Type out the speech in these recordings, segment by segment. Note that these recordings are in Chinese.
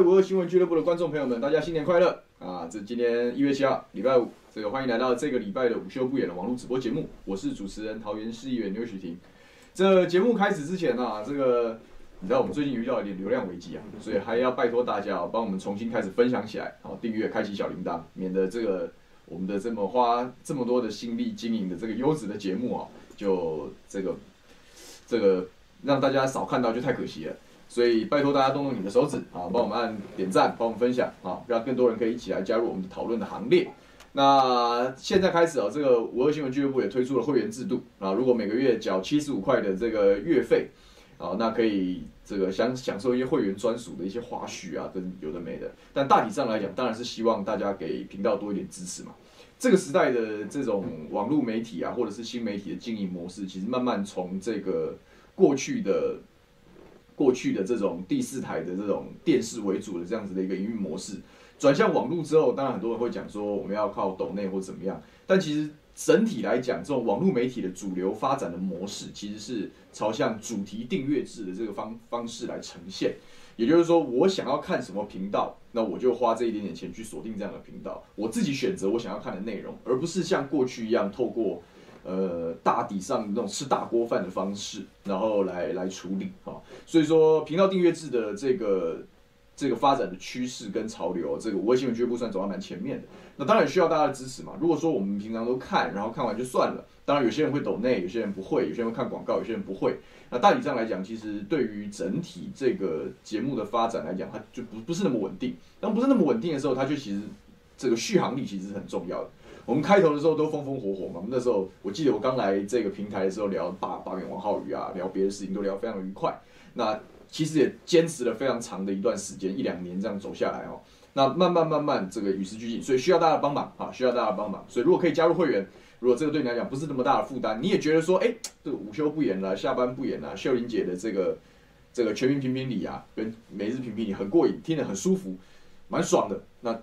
五二新闻俱乐部的观众朋友们，大家新年快乐啊！这今天一月七号，礼拜五，这个欢迎来到这个礼拜的午休不演的网络直播节目，我是主持人桃园市议员刘许婷。这节目开始之前啊，这个你知道我们最近遇到一点流量危机啊，所以还要拜托大家啊，帮我们重新开始分享起来，好订阅，开启小铃铛，免得这个我们的这么花这么多的心力经营的这个优质的节目啊，就这个这个让大家少看到就太可惜了。所以拜托大家动动你的手指啊，帮我们按点赞，帮我们分享啊，让更多人可以一起来加入我们的讨论的行列。那现在开始啊，这个五二新闻俱乐部也推出了会员制度啊，如果每个月缴七十五块的这个月费啊，那可以这个享享受一些会员专属的一些花絮啊，跟有的没的。但大体上来讲，当然是希望大家给频道多一点支持嘛。这个时代的这种网络媒体啊，或者是新媒体的经营模式，其实慢慢从这个过去的。过去的这种第四台的这种电视为主的这样子的一个营运模式，转向网络之后，当然很多人会讲说我们要靠抖内或怎么样，但其实整体来讲，这种网络媒体的主流发展的模式，其实是朝向主题订阅制的这个方方式来呈现。也就是说，我想要看什么频道，那我就花这一点点钱去锁定这样的频道，我自己选择我想要看的内容，而不是像过去一样透过。呃，大体上那种吃大锅饭的方式，然后来来处理哈、哦。所以说，频道订阅制的这个这个发展的趋势跟潮流，这个五二新闻俱乐部算走在蛮前面的。那当然需要大家的支持嘛。如果说我们平常都看，然后看完就算了，当然有些人会抖内，有些人不会，有些人会看广告，有些人不会。那大体上来讲，其实对于整体这个节目的发展来讲，它就不不是那么稳定。当不是那么稳定的时候，它就其实这个续航力其实是很重要的。我们开头的时候都风风火火嘛，我们那时候我记得我刚来这个平台的时候聊罢罢免王浩宇啊，聊别的事情都聊非常愉快。那其实也坚持了非常长的一段时间，一两年这样走下来哦。那慢慢慢慢这个与时俱进，所以需要大家的帮忙啊，需要大家的帮忙。所以如果可以加入会员，如果这个对你来讲不是那么大的负担，你也觉得说，哎，这个午休不演了，下班不演了，秀玲姐的这个这个全民评评理啊，跟每日评评理很过瘾，听得很舒服，蛮爽的。那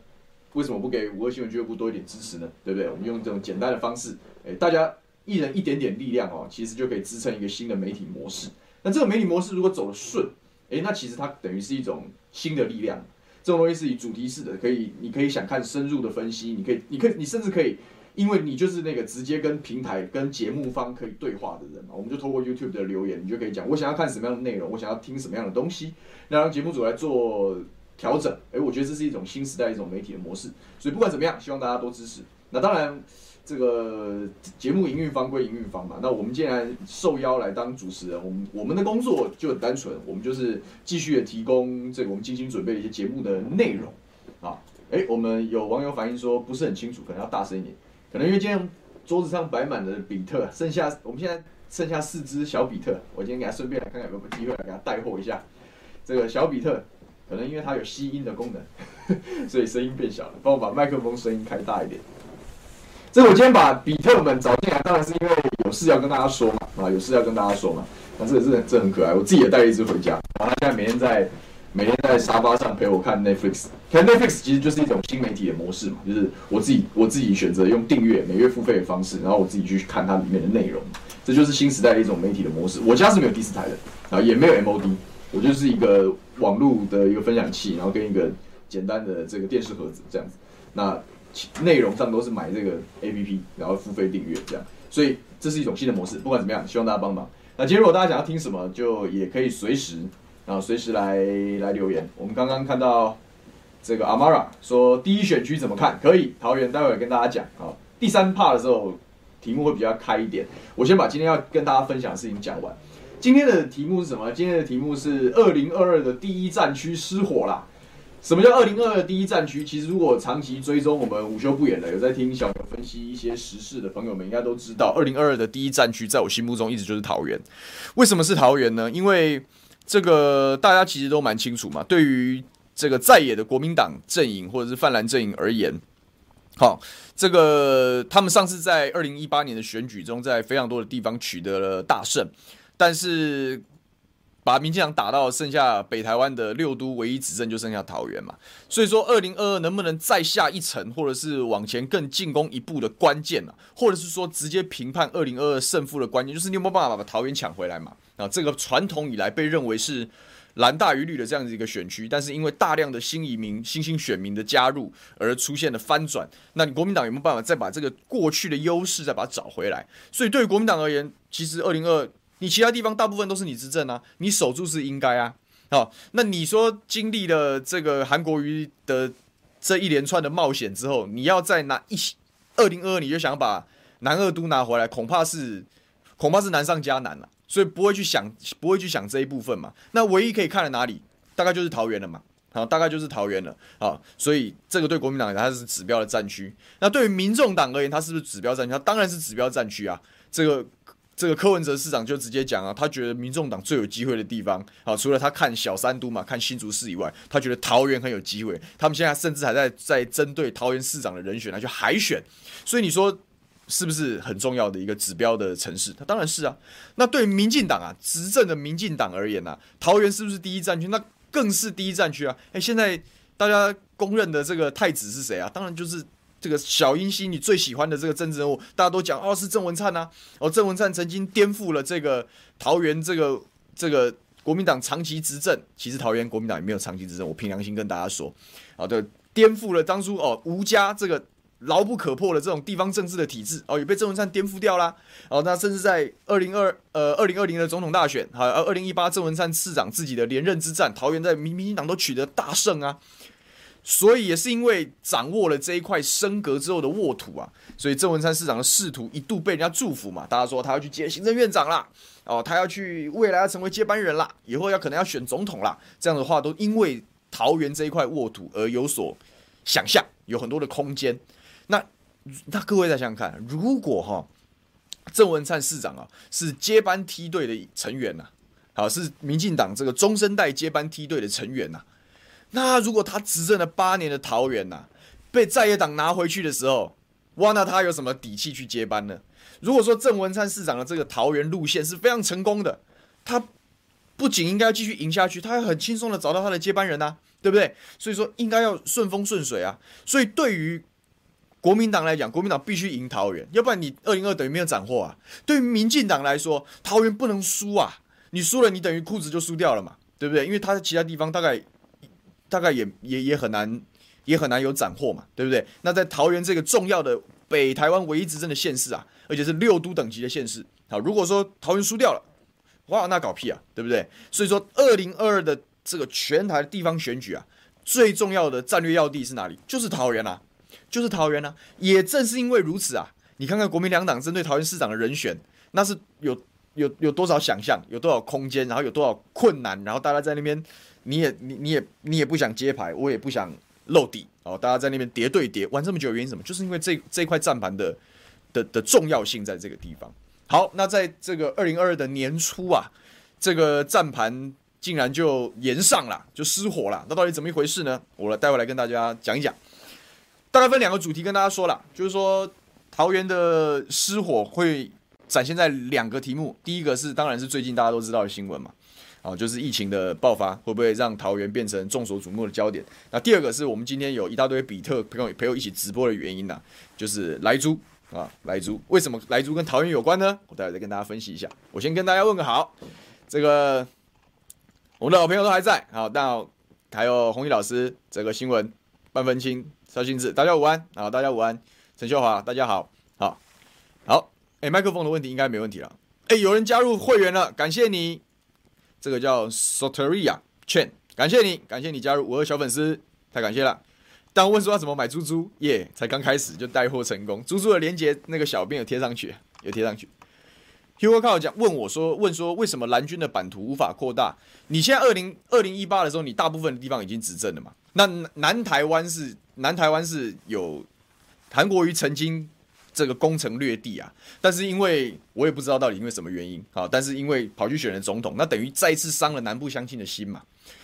为什么不给五二新闻俱乐部多一点支持呢？对不对？我们用这种简单的方式，哎，大家一人一点点力量哦，其实就可以支撑一个新的媒体模式。那这个媒体模式如果走得顺，哎，那其实它等于是一种新的力量。这种东西是以主题式的，可以，你可以想看深入的分析，你可以，你可以，你甚至可以，因为你就是那个直接跟平台、跟节目方可以对话的人嘛。我们就透过 YouTube 的留言，你就可以讲，我想要看什么样的内容，我想要听什么样的东西，那让节目组来做。调整，哎，我觉得这是一种新时代一种媒体的模式，所以不管怎么样，希望大家多支持。那当然，这个节目营运方归营运方嘛，那我们既然受邀来当主持人，我们我们的工作就很单纯，我们就是继续的提供这个我们精心准备的一些节目的内容。啊，哎，我们有网友反映说不是很清楚，可能要大声一点，可能因为今天桌子上摆满了比特，剩下我们现在剩下四只小比特，我今天给他顺便来看看有没有机会来给他带货一下这个小比特。可能因为它有吸音的功能，所以声音变小了。帮我把麦克风声音开大一点。这我今天把比特们找进来，当然是因为有事要跟大家说嘛，啊，有事要跟大家说嘛。那这个是这很可爱，我自己也带了一只回家。然后他现在每天在每天在沙发上陪我看 Netflix。看 Netflix 其实就是一种新媒体的模式嘛，就是我自己我自己选择用订阅每月付费的方式，然后我自己去看它里面的内容。这就是新时代的一种媒体的模式。我家是没有第四台的，啊，也没有 MOD。我就是一个网络的一个分享器，然后跟一个简单的这个电视盒子这样子。那内容上都是买这个 APP，然后付费订阅这样。所以这是一种新的模式。不管怎么样，希望大家帮忙。那今天如果大家想要听什么，就也可以随时啊随时来来留言。我们刚刚看到这个 Amara 说第一选区怎么看？可以桃园，待会跟大家讲啊。第三 part 的时候题目会比较开一点。我先把今天要跟大家分享的事情讲完。今天的题目是什么？今天的题目是二零二二的第一战区失火啦。什么叫二零二二第一战区？其实如果长期追踪我们午休不演的，有在听小牛分析一些时事的朋友们，应该都知道，二零二二的第一战区在我心目中一直就是桃园。为什么是桃园呢？因为这个大家其实都蛮清楚嘛。对于这个在野的国民党阵营或者是泛蓝阵营而言，好，这个他们上次在二零一八年的选举中，在非常多的地方取得了大胜，但是。把民进党打到剩下北台湾的六都，唯一执政就剩下桃园嘛。所以说，二零二二能不能再下一层，或者是往前更进攻一步的关键呢？或者是说直接评判二零二二胜负的关键，就是你有没有办法把桃园抢回来嘛？啊，这个传统以来被认为是蓝大于绿的这样子一个选区，但是因为大量的新移民、新兴选民的加入而出现了翻转。那你国民党有没有办法再把这个过去的优势再把它找回来？所以对于国民党而言，其实二零二。你其他地方大部分都是你执政啊，你守住是应该啊。好，那你说经历了这个韩国瑜的这一连串的冒险之后，你要再拿一二零二二，你就想把南二都拿回来，恐怕是恐怕是难上加难了。所以不会去想，不会去想这一部分嘛。那唯一可以看的哪里，大概就是桃园了嘛。好，大概就是桃园了。好，所以这个对国民党它是指标的战区。那对于民众党而言，它是不是指标战区？它当然是指标战区啊。这个。这个柯文哲市长就直接讲啊，他觉得民众党最有机会的地方，啊，除了他看小三都嘛，看新竹市以外，他觉得桃园很有机会。他们现在甚至还在在针对桃园市长的人选来去海选，所以你说是不是很重要的一个指标的城市？他当然是啊。那对民进党啊，执政的民进党而言呢，啊，桃园是不是第一战区？那更是第一战区啊。诶，现在大家公认的这个太子是谁啊？当然就是。这个小英系你最喜欢的这个政治人物，大家都讲哦，是郑文灿呐。哦，郑文灿曾经颠覆了这个桃园这个这个国民党长期执政。其实桃园国民党也没有长期执政，我凭良心跟大家说，啊，对，颠覆了当初哦吴家这个牢不可破的这种地方政治的体制，哦，也被郑文灿颠覆掉啦。哦，那甚至在二零二呃二零二零的总统大选，还有二零一八郑文灿市长自己的连任之战，桃园在民民进党都取得大胜啊。所以也是因为掌握了这一块升格之后的沃土啊，所以郑文灿市长的仕途一度被人家祝福嘛，大家说他要去接行政院长啦，哦，他要去未来要成为接班人啦，以后要可能要选总统啦，这样的话都因为桃园这一块沃土而有所想象，有很多的空间。那那各位再想想看，如果哈郑文灿市长啊是接班梯队的成员呐，好，是民进党这个中生代接班梯队的成员呐。那如果他执政了八年的桃园呐、被在野党拿回去的时候，哇，那他有什么底气去接班呢？如果说郑文灿市长的这个桃园路线是非常成功的，他不仅应该要继续赢下去，他还很轻松的找到他的接班人呐、对不对？所以说应该要顺风顺水啊。所以对于国民党来讲，国民党必须赢桃园，要不然你二零二等于没有斩获啊。对于民进党来说，桃园不能输啊，你输了你等于裤子就输掉了嘛，对不对？因为他在其他地方大概。大概也也也很难，也很难有斩获嘛，对不对？那在桃园这个重要的北台湾唯一执政的县市啊，而且是六都等级的县市，好，如果说桃园输掉了，哇，那搞屁啊，对不对？所以说，二零二二的这个全台地方选举啊，最重要的战略要地是哪里？就是桃园啊，就是桃园啊。也正是因为如此啊，你看看国民两党针对桃园市长的人选，那是有有有多少想象，有多少空间，然后有多少困难，然后大家在那边。你也你你也你也不想接牌，我也不想露底哦。大家在那边叠对叠玩这么久，原因什么？就是因为这这块战盘的的的重要性在这个地方。好，那在这个二零二二的年初啊，这个战盘竟然就延上了，就失火了。那到底怎么一回事呢？我来待会来跟大家讲一讲。大概分两个主题跟大家说了，就是说桃园的失火会展现在两个题目。第一个是当然是最近大家都知道的新闻嘛。哦，就是疫情的爆发会不会让桃园变成众所瞩目的焦点？那第二个是我们今天有一大堆比特朋友陪我一起直播的原因呢、啊，就是莱猪啊，莱猪为什么莱猪跟桃园有关呢？我待会再跟大家分析一下。我先跟大家问个好，这个我们的老朋友都还在，好，那还有红衣老师，这个新闻半分清萧心志，大家午安啊，大家午安，陈秀华，大家好，好，好，哎，麦克风的问题应该没问题了，哎，有人加入会员了，感谢你。这个叫 Soteria Chen，感谢你，感谢你加入五二小粉丝，太感谢了。但问说要怎么买猪猪，耶，才刚开始就带货成功。猪猪的链接那个小编有贴上去，有贴上去。Hugo 靠讲问我说，问说为什么蓝军的版图无法扩大？你现在二零二零一八的时候，你大部分的地方已经执政了嘛？那南台湾是南台湾是有韩国瑜曾经这个攻城略地啊，但是因为我也不知道到底因为什么原因啊，但是因为跑去选了总统，那等于再次伤了南部乡亲的心嘛。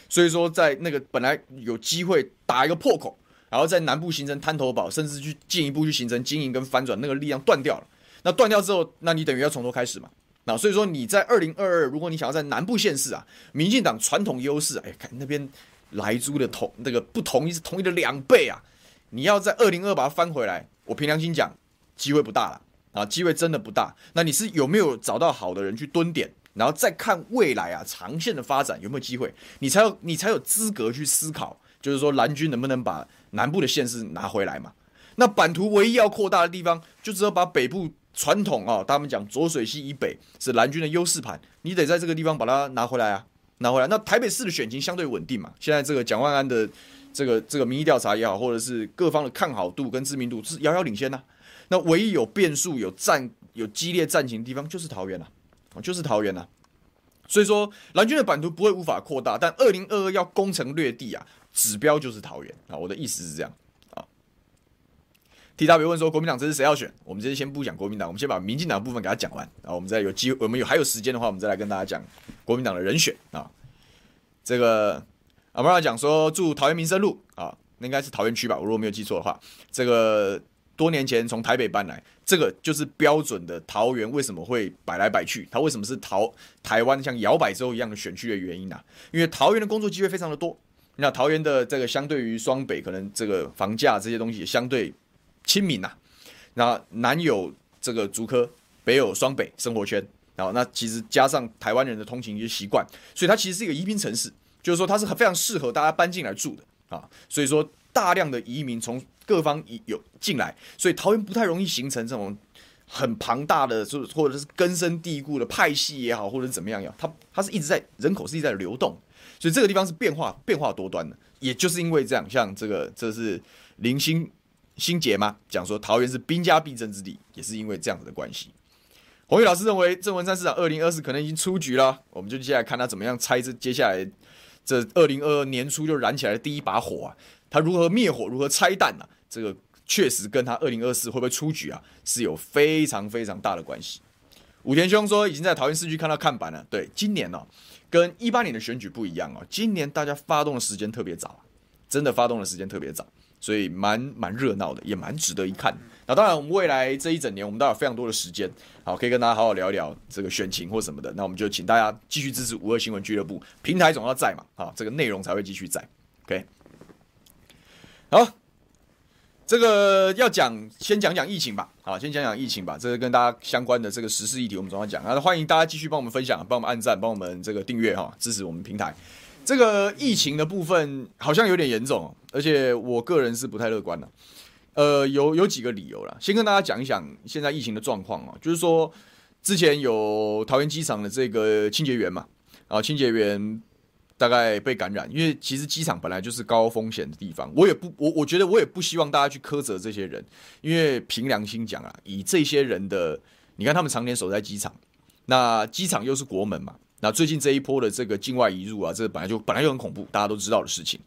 所以说，在那个本来有机会打一个破口，然后在南部形成滩头堡，甚至去进一步去形成经营跟翻转，那个力量断掉了。那断掉之后，那你等于要从头开始嘛。那所以说你在二零二二，如果你想要在南部县市啊，民进党传统优势，哎，看那边来猪的同那个不同意是同意的两倍啊，你要在二零二把它翻回来，我凭良心讲，机会不大了啊，机会真的不大。那你是有没有找到好的人去蹲点，然后再看未来啊长线的发展有没有机会，你才有你才有资格去思考，就是说蓝军能不能把南部的县市拿回来嘛？那版图唯一要扩大的地方，就只有把北部。传统啊，他们讲浊水溪以北是蓝军的优势盘，你得在这个地方把它拿回来啊，拿回来。那台北市的选情相对稳定嘛，现在这个蒋万安的这个这个民意调查也好，或者是各方的看好度跟知名度是遥遥领先呐、那唯一有变数、有战、有激烈战情的地方就是桃园呐，就是桃园呐。所以说蓝军的版图不会无法扩大，但二零二二要攻城略地啊，指标就是桃园啊。我的意思是这样啊。T W 问说：“国民党这是谁要选？我们这次先不讲国民党，我们先把民进党部分给他讲完，啊我们再有机，我们有还有时间的话，我们再来跟大家讲国民党的人选啊。这个阿妈讲说住桃园民生路啊，那应该是桃园区吧？我如果没有记错的话，这个多年前从台北搬来，这个就是标准的桃园为什么会摆来摆去？它为什么是桃台湾像摇摆州一样的选区的原因啊？因为桃园的工作机会非常的多，那桃园的这个相对于双北，可能这个房价这些东西相对。”亲民呐，那南有这个竹科，北有双北生活圈，然后那其实加上台湾人的通勤一些习惯，所以它其实是一个移民城市，就是说它是非常适合大家搬进来住的啊。所以说大量的移民从各方有进来，所以桃园不太容易形成这种很庞大的，就或者是根深蒂固的派系也好，或者怎么样也好，它它是一直在人口是一直在流动，所以这个地方是变化变化多端的，也就是因为这样，像这个这是零星。新杰嘛？讲说桃园是兵家必争之地，也是因为这样子的关系。红玉老师认为郑文山市长二零二四可能已经出局了，我们就接下来看他怎么样猜这接下来这二零二二年初就燃起来的第一把火啊，他如何灭火，如何拆弹啊？这个确实跟他二零二四会不会出局啊，是有非常非常大的关系。武田兄说已经在桃园市区看到看板了，对，今年哦，跟一八年的选举不一样哦，今年大家发动的时间特别早，真的发动的时间特别早。所以蛮蛮热闹的，也蛮值得一看。那当然，我们未来这一整年，我们都有非常多的时间，好，可以跟大家好好聊一聊这个选情或什么的。那我们就请大家继续支持五二新闻俱乐部，平台总要在嘛，好，这个内容才会继续在。OK，好，这个要讲，先讲讲疫情吧。好，先讲讲疫情吧。这个跟大家相关的这个时事议题，我们总要讲。那欢迎大家继续帮我们分享，帮我们按赞，帮我们这个订阅哈，支持我们平台。这个疫情的部分好像有点严重，而且我个人是不太乐观的。呃，有有几个理由啦，先跟大家讲一讲现在疫情的状况啊，就是说之前有桃园机场的这个清洁员嘛，啊，清洁员大概被感染，因为其实机场本来就是高风险的地方，我也不我我觉得我也不希望大家去苛责这些人，因为凭良心讲啊，以这些人的，你看他们常年守在机场，那机场又是国门嘛。那最近这一波的这个境外移入啊，这本来就本来就很恐怖，大家都知道的事情。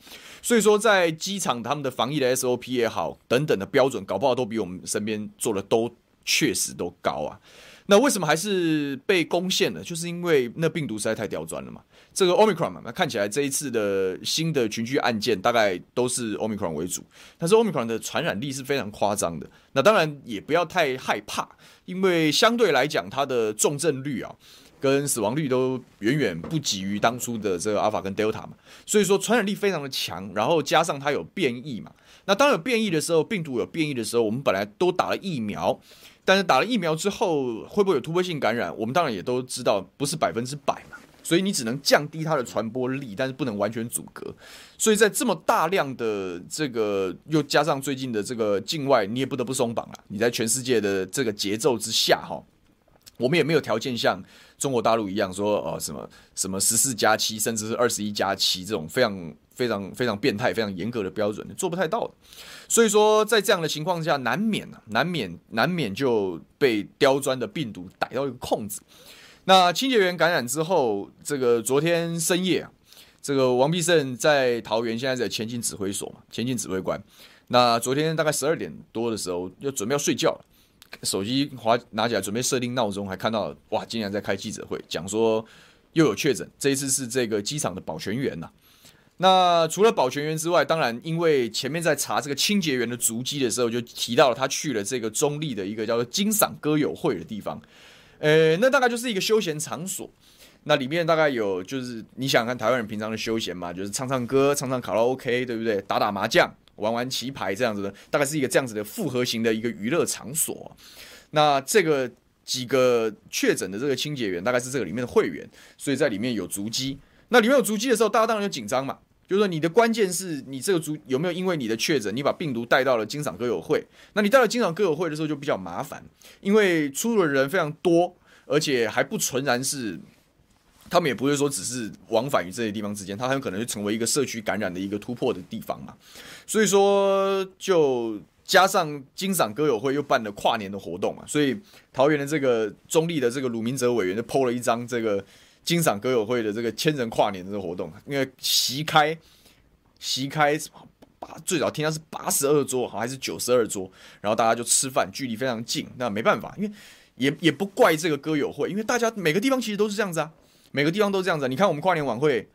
所以说，在机场他们的防疫的 SOP 也好，等等的标准，搞不好都比我们身边做的都确实都高啊。那为什么还是被攻陷了？就是因为那病毒实在太刁钻了嘛。这个 Omicron 嘛，那看起来这一次的新的群聚案件大概都是 Omicron 为主，但是 Omicron 的传染力是非常夸张的。那当然也不要太害怕，因为相对来讲，它的重症率啊。跟死亡率都远远不及于当初的这个阿尔法跟 Delta 嘛，所以说传染力非常的强，然后加上它有变异嘛，那当有变异的时候，病毒有变异的时候，我们本来都打了疫苗，但是打了疫苗之后会不会有突破性感染？我们当然也都知道不是百分之百嘛，所以你只能降低它的传播力，但是不能完全阻隔。所以在这么大量的这个又加上最近的这个境外，你也不得不松绑了。你在全世界的这个节奏之下，哈。我们也没有条件像中国大陆一样说，呃，什么什么十四加七，甚至是二十一加七这种非常非常非常变态、非常严格的标准，做不太到。所以说，在这样的情况下，难免啊，难免难免就被刁钻的病毒逮到一个空子。那清洁员感染之后，这个昨天深夜啊，这个王必胜在桃园现在在前进指挥所嘛，前进指挥官。那昨天大概十二点多的时候，要准备要睡觉了，手机滑拿起来准备设定闹钟，还看到哇，竟然在开记者会，讲说又有确诊，这一次是这个机场的保全员呐、啊。那除了保全员之外，当然因为前面在查这个清洁员的足迹的时候，就提到了他去了这个中坜的一个叫做金嗓歌友会的地方，呃，那大概就是一个休闲场所。那里面大概有，就是你想看台湾人平常的休闲嘛，就是唱唱歌、唱唱卡拉 OK，对不对？打打麻将、玩玩棋牌这样子的，大概是一个这样子的复合型的一个娱乐场所。那这个几个确诊的这个清洁员，大概是这个里面的会员，所以在里面有足迹。那里面有足迹的时候，大家当然就紧张嘛，就是说你的关键是你这个组有没有因为你的确诊，你把病毒带到了金嗓歌友会？那你带到金嗓歌友会的时候就比较麻烦，因为出入的人非常多，而且还不纯然是。他们也不会说只是往返于这些地方之间，他很有可能就成为一个社区感染的一个突破的地方嘛。所以说，就加上金嗓歌友会又办了跨年的活动嘛，所以桃园的这个中立的这个鲁明哲委员就 PO 了一张这个金赏歌友会的这个千人跨年这个活动，因为席开席开八最早听到是八十二桌，好还是九十二桌，然后大家就吃饭，距离非常近，那没办法，因为也也不怪这个歌友会，因为大家每个地方其实都是这样子啊。每个地方都这样子，你看我们跨年晚会，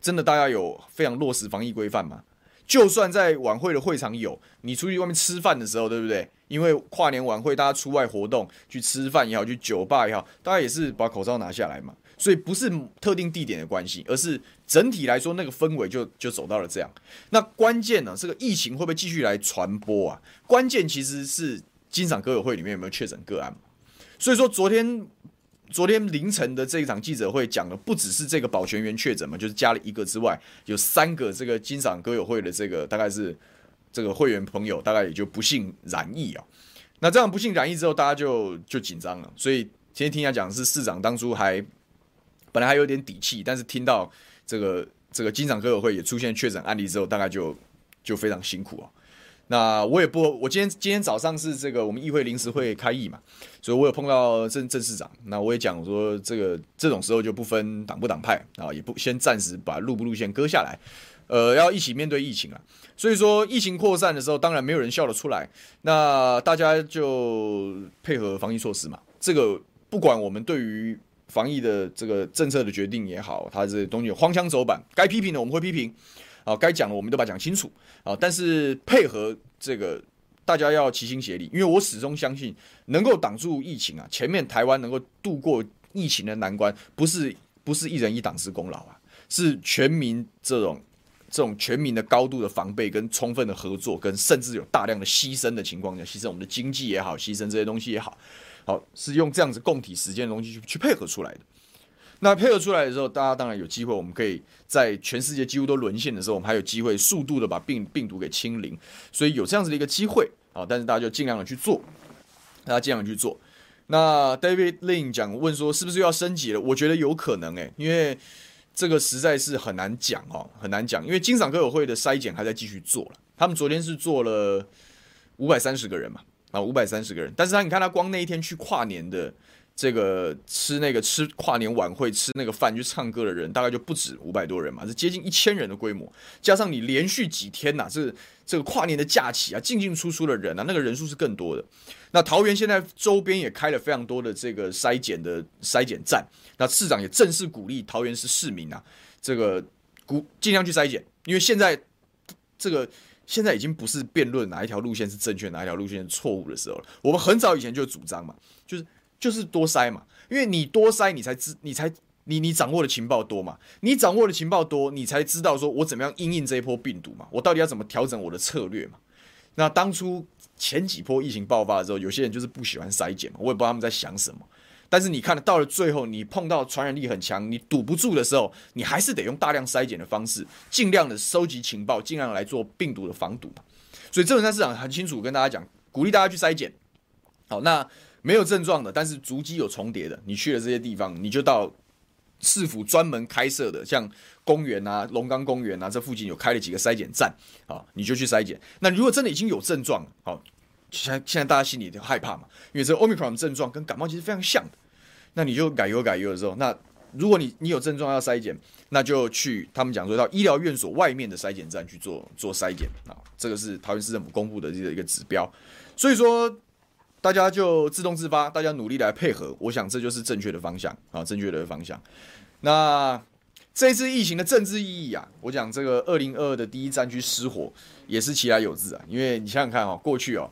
真的大家有非常落实防疫规范吗？就算在晚会的会场有，你出去外面吃饭的时候，对不对？因为跨年晚会大家出外活动，去吃饭也好，去酒吧也好，大家也是把口罩拿下来嘛。所以不是特定地点的关系，而是整体来说那个氛围就就走到了这样。那关键呢，这个疫情会不会继续来传播啊？关键其实是金赏歌友会里面有没有确诊个案。所以说昨天。昨天凌晨的这一场记者会讲的不只是这个保全员确诊嘛，就是加了一个之外，有三个这个金赏歌友会的这个大概是这个会员朋友，大概也就不幸染疫啊。那这样不幸染疫之后，大家就就紧张了。所以今天听他讲是市长当初还本来还有点底气，但是听到这个这个金嗓歌友会也出现确诊案例之后，大概就就非常辛苦啊。那我也不，我今天今天早上是这个我们议会临时会开议嘛，所以我有碰到郑郑市长，那我也讲说这个这种时候就不分党不党派啊，也不先暂时把路不路线割下来，呃，要一起面对疫情啊。所以说疫情扩散的时候，当然没有人笑得出来，那大家就配合防疫措施嘛。这个不管我们对于防疫的这个政策的决定也好，它这东西有荒腔走板，该批评的我们会批评。啊，该讲的我们都把它讲清楚啊！但是配合这个，大家要齐心协力，因为我始终相信，能够挡住疫情啊，前面台湾能够度过疫情的难关，不是不是一人一党之功劳啊，是全民这种这种全民的高度的防备跟充分的合作，跟甚至有大量的牺牲的情况下，牺牲我们的经济也好，牺牲这些东西也好，好是用这样子共体时间的东西去去配合出来的。那配合出来的时候，大家当然有机会，我们可以在全世界几乎都沦陷的时候，我们还有机会速度的把病病毒给清零，所以有这样子的一个机会啊。但是大家就尽量的去做，大家尽量去做。那 David Lin 讲问说，是不是要升级了？我觉得有可能诶、因为这个实在是很难讲哦，很难讲。因为金嗓歌友会的筛检还在继续做了，他们昨天是做了五百三十个人嘛，啊，五百三十个人。但是他你看他光那一天去跨年的。这个吃那个吃跨年晚会吃那个饭去唱歌的人大概就不止五百多人嘛，是接近一千人的规模。加上你连续几天呐、啊，这这个跨年的假期啊，进进出出的人啊，那个人数是更多的。那桃园现在周边也开了非常多的这个筛检的筛检站。那市长也正式鼓励桃园市市民啊，这个鼓尽量去筛检，因为现在这个现在已经不是辩论哪一条路线是正确，哪一条路线是错误的时候了。我们很早以前就主张嘛，就是。就是多筛嘛，因为你多筛，你才知，你才你你掌握的情报多嘛，你掌握的情报多，你才知道说我怎么样应应这一波病毒嘛，我到底要怎么调整我的策略嘛。那当初前几波疫情爆发的时候，有些人就是不喜欢筛检嘛，我也不知道他们在想什么。但是你看到了最后，你碰到传染力很强，你堵不住的时候，你还是得用大量筛检的方式，尽量的收集情报，尽量来做病毒的防堵。所以这种在市场很清楚跟大家讲，鼓励大家去筛检。好，那。没有症状的，但是足迹有重叠的，你去了这些地方，你就到市府专门开设的，像公园啊、龙岗公园啊，这附近有开了几个筛检站，啊，你就去筛检。那如果真的已经有症状，好，现在现在大家心里就害怕嘛，因为这个 Omicron 症状跟感冒其实非常像的，那你就改油改油的时候，那如果你你有症状要筛检，那就去他们讲说到医疗院所外面的筛检站去做做筛检。啊，这个是桃园市政府公布的这个一个指标，所以说大家就自动自发，大家努力来配合，我想这就是正确的方向啊，正确的方向。那这次疫情的政治意义啊，我讲这个二零二二的第一战区失火也是其来有自啊，因为你想想看啊，过去哦，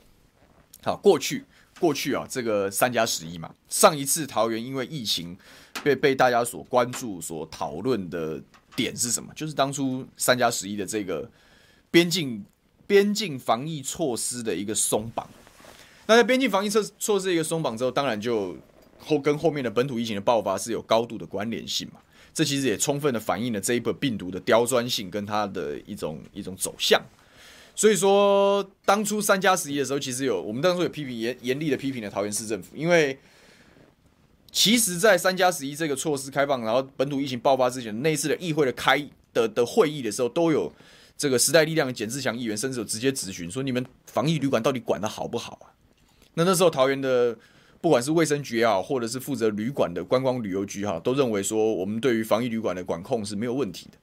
好过去过去啊，这个三加十一嘛，上一次桃园因为疫情被被大家所关注、所讨论的点是什么？就是当初三加十一的这个边境边境防疫措施的一个松绑。那在边境防疫措措施一个松绑之后，当然就后跟后面的本土疫情的爆发是有高度的关联性嘛。这其实也充分的反映了这一波病毒的刁钻性跟它的一种一种走向。所以说，当初三加十一的时候，其实有我们当初有批评严严厉的批评了桃园市政府，因为其实，在三加十一这个措施开放，然后本土疫情爆发之前，那一次的议会的开的的会议的时候，都有这个时代力量的简志强议员，甚至有直接质询说，你们防疫旅馆到底管的好不好啊？那那时候桃园的。不管是卫生局也好，或者是负责旅馆的观光旅游局哈，都认为说我们对于防疫旅馆的管控是没有问题的。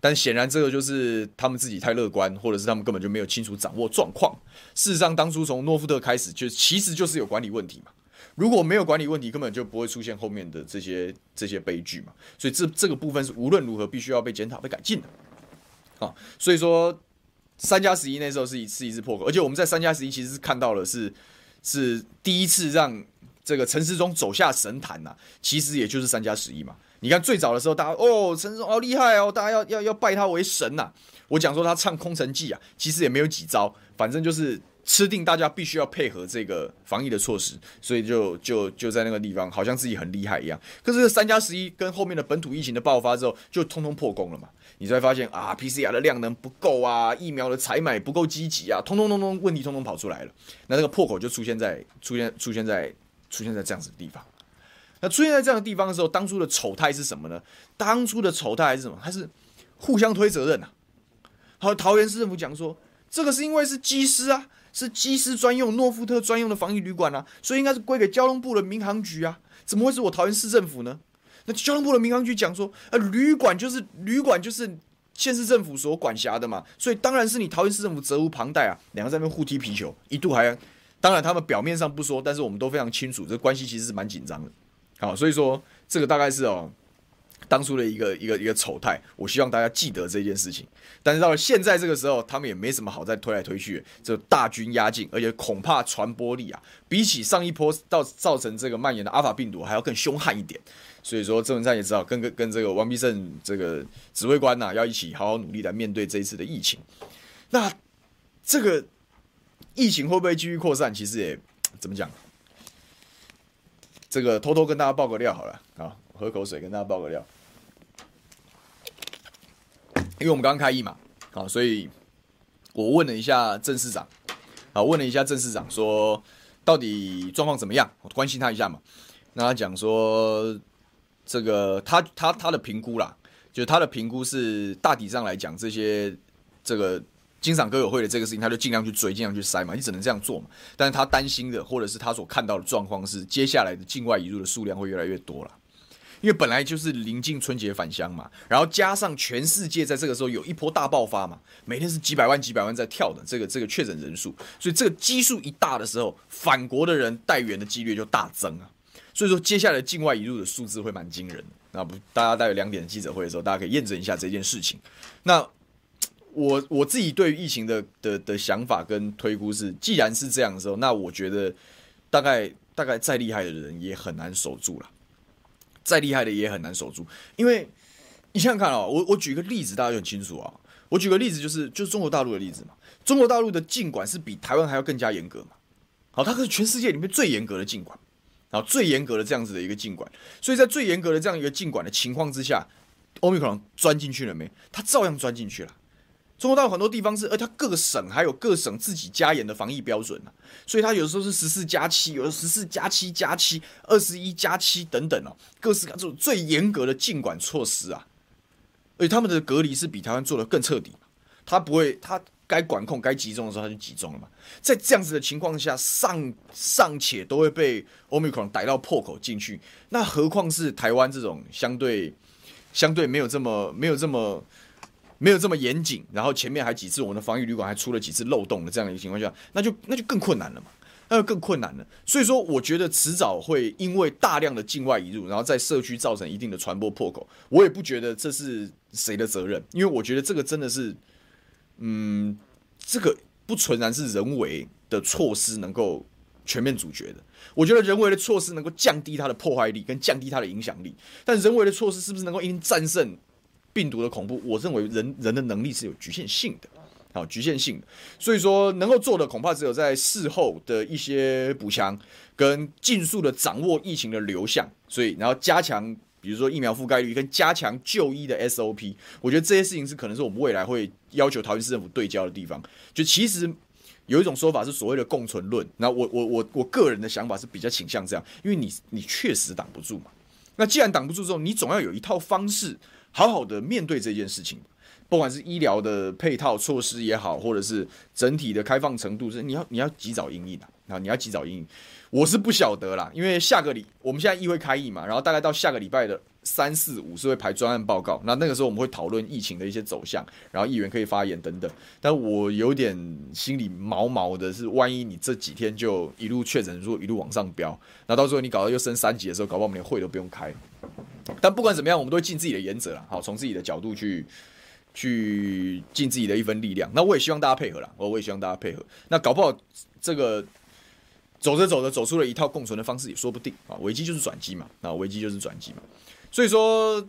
但显然这个就是他们自己太乐观，或者是他们根本就没有清楚掌握状况。事实上，当初从诺富特开始就其实就是有管理问题嘛。如果没有管理问题，根本就不会出现后面的这些这些悲剧嘛。所以这这个部分是无论如何必须要被检讨、被改进的。啊，所以说三加十一那时候是一次一次破口，而且我们在三加十一其实是看到了是是第一次让。这个陈时中走下神坛呐、其实也就是三加十一嘛。你看最早的时候，大家哦，陈时中好厉害哦，大家要要要拜他为神呐、我讲说他唱空城计啊，其实也没有几招，反正就是吃定大家必须要配合这个防疫的措施，所以就就就在那个地方，好像自己很厉害一样。可是三加十一跟后面的本土疫情的爆发之后，就通通破功了嘛。你才发现啊，PCR 的量能不够啊，疫苗的采买不够积极啊，通通通通问题通通跑出来了。那这个破口就出现在出现出现在。出现在这样子的地方，那出现在这样的地方的时候，当初的丑态是什么呢？当初的丑态还是什么？还是互相推责任呐。好，桃园市政府讲说，这个是因为是机师啊，是机师专用、诺富特专用的防疫旅馆啊，所以应该是归给交通部的民航局啊，怎么会是我桃园市政府呢？那交通部的民航局讲说，呃，旅馆就是旅馆就是县市政府所管辖的嘛，所以当然是你桃园市政府责无旁贷啊。两个在那边互踢皮球，一度还。当然，他们表面上不说，但是我们都非常清楚，这关系其实是蛮紧张的。好，所以说这个大概是哦，当初的一个一个一个丑态。我希望大家记得这件事情。但是到了现在这个时候，他们也没什么好再推来推去，这大军压境，而且恐怕传播力啊，比起上一波到造成这个蔓延的阿法病毒还要更凶悍一点。所以说，郑文灿也知道跟跟跟这个王必胜这个指挥官呐、要一起好好努力来面对这一次的疫情。那这个。疫情会不会继续扩散？其实也怎么讲？这个偷偷跟大家爆个料好了啊，喝口水跟大家爆个料。因为我们刚开议嘛，啊，所以我问了一下郑市长，啊，问了一下郑市长说，到底状况怎么样？我关心他一下嘛。那他讲说，这个他他他的评估啦，就他的评估是大体上来讲，这些这个。金赏歌友会的这个事情，他就尽量去追，尽量去塞嘛，你只能这样做嘛。但是他担心的，或者是他所看到的状况是，接下来的境外移入的数量会越来越多了，因为本来就是临近春节返乡嘛，然后加上全世界在这个时候有一波大爆发嘛，每天是几百万、几百万在跳的这个这个确诊人数，所以这个基数一大的时候，返国的人带原的几率就大增啊。所以说，接下来境外移入的数字会蛮惊人的。那不，大家待会两点记者会的时候，大家可以验证一下这件事情。那。我我自己对于疫情的的的想法跟推估是，既然是这样的时候，那我觉得大概大概再厉害的人也很难守住了，再厉害的也很难守住，因为你想想看啊、我我举个例子，大家就很清楚啊。我举个例子就是就是中国大陆的例子嘛，中国大陆的禁管是比台湾还要更加严格嘛。好，它是全世界里面最严格的禁管，然后，最严格的这样子的一个禁管，所以在最严格的这样一个禁管的情况之下，Omicron 钻进去了没？它照样钻进去了。中国大陆很多地方是，而它各省还有各省自己加严的防疫标准、啊，所以它有的时候是十四加七，有的十四加七加七，二十一加七等等哦，各式各这种最严格的禁管措施啊，而且他们的隔离是比台湾做的更彻底，他不会，他该管控、该集中的时候，他就集中了嘛。在这样子的情况下，尚尚且都会被 Omicron 逮到破口进去，那何况是台湾这种相对相对没有这么没有这么没有这么严谨，然后前面还几次我们的防疫旅馆还出了几次漏洞的这样的一个情况下，那就那就更困难了嘛。那就更困难了，所以说我觉得迟早会因为大量的境外移入，然后在社区造成一定的传播破口。我也不觉得这是谁的责任，因为我觉得这个真的是，嗯，这个不纯然是人为的措施能够全面阻绝的。我觉得人为的措施能够降低它的破坏力跟降低它的影响力，但人为的措施是不是能够一定战胜病毒的恐怖？我认为人人的能力是有局限性的。好，局限性的，所以说能够做的恐怕只有在事后的一些补强，跟尽速的掌握疫情的流向，所以然后加强，比如说疫苗覆盖率跟加强就医的 SOP，我觉得这些事情是可能是我们未来会要求桃园市政府对焦的地方。就其实有一种说法是所谓的共存论，那我我我我个人的想法是比较倾向这样，因为你你确实挡不住嘛，那既然挡不住之后，你总要有一套方式好好的面对这件事情。不管是医疗的配套措施也好，或者是整体的开放程度，是你要你要及早应应的啊！你要及早应应，我是不晓得啦，因为下个礼我们现在议会开议嘛，然后大概到下个礼拜的三四五是会排专案报告，那那个时候我们会讨论疫情的一些走向，然后议员可以发言等等。但我有点心里毛毛的是，万一你这几天就一路确诊数一路往上飙，那到时候你搞到又升三级的时候，搞不好我们连会都不用开。但不管怎么样，我们都会尽自己的原则啦，好，从自己的角度去。去尽自己的一份力量，那我也希望大家配合啦，我我也希望大家配合。那搞不好这个走着走着走出了一套共存的方式也说不定啊。危机就是转机嘛，啊，危机就是转机嘛。所以说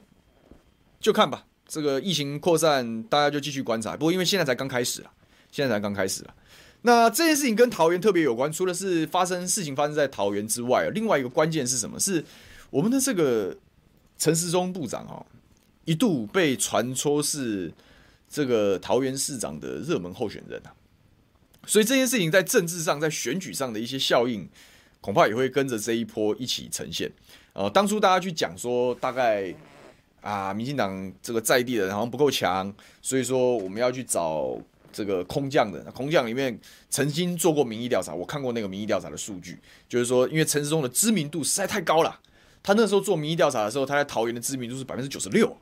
就看吧，这个疫情扩散，大家就继续观察。不过因为现在才刚开始啊，现在才刚开始啊。那这件事情跟桃园特别有关，除了是发生事情发生在桃园之外，另外一个关键是什么？是我们的这个陈时中部长哦。一度被传说是这个桃园市长的热门候选人啊，所以这件事情在政治上、在选举上的一些效应，恐怕也会跟着这一波一起呈现。呃，当初大家去讲说，大概啊，民进党这个在地的人好像不够强，所以说我们要去找这个空降的。空降里面曾经做过民意调查，我看过那个民意调查的数据，就是说，因为陈时中的知名度实在太高了，他那时候做民意调查的时候，他在桃园的知名度是百分之九十六。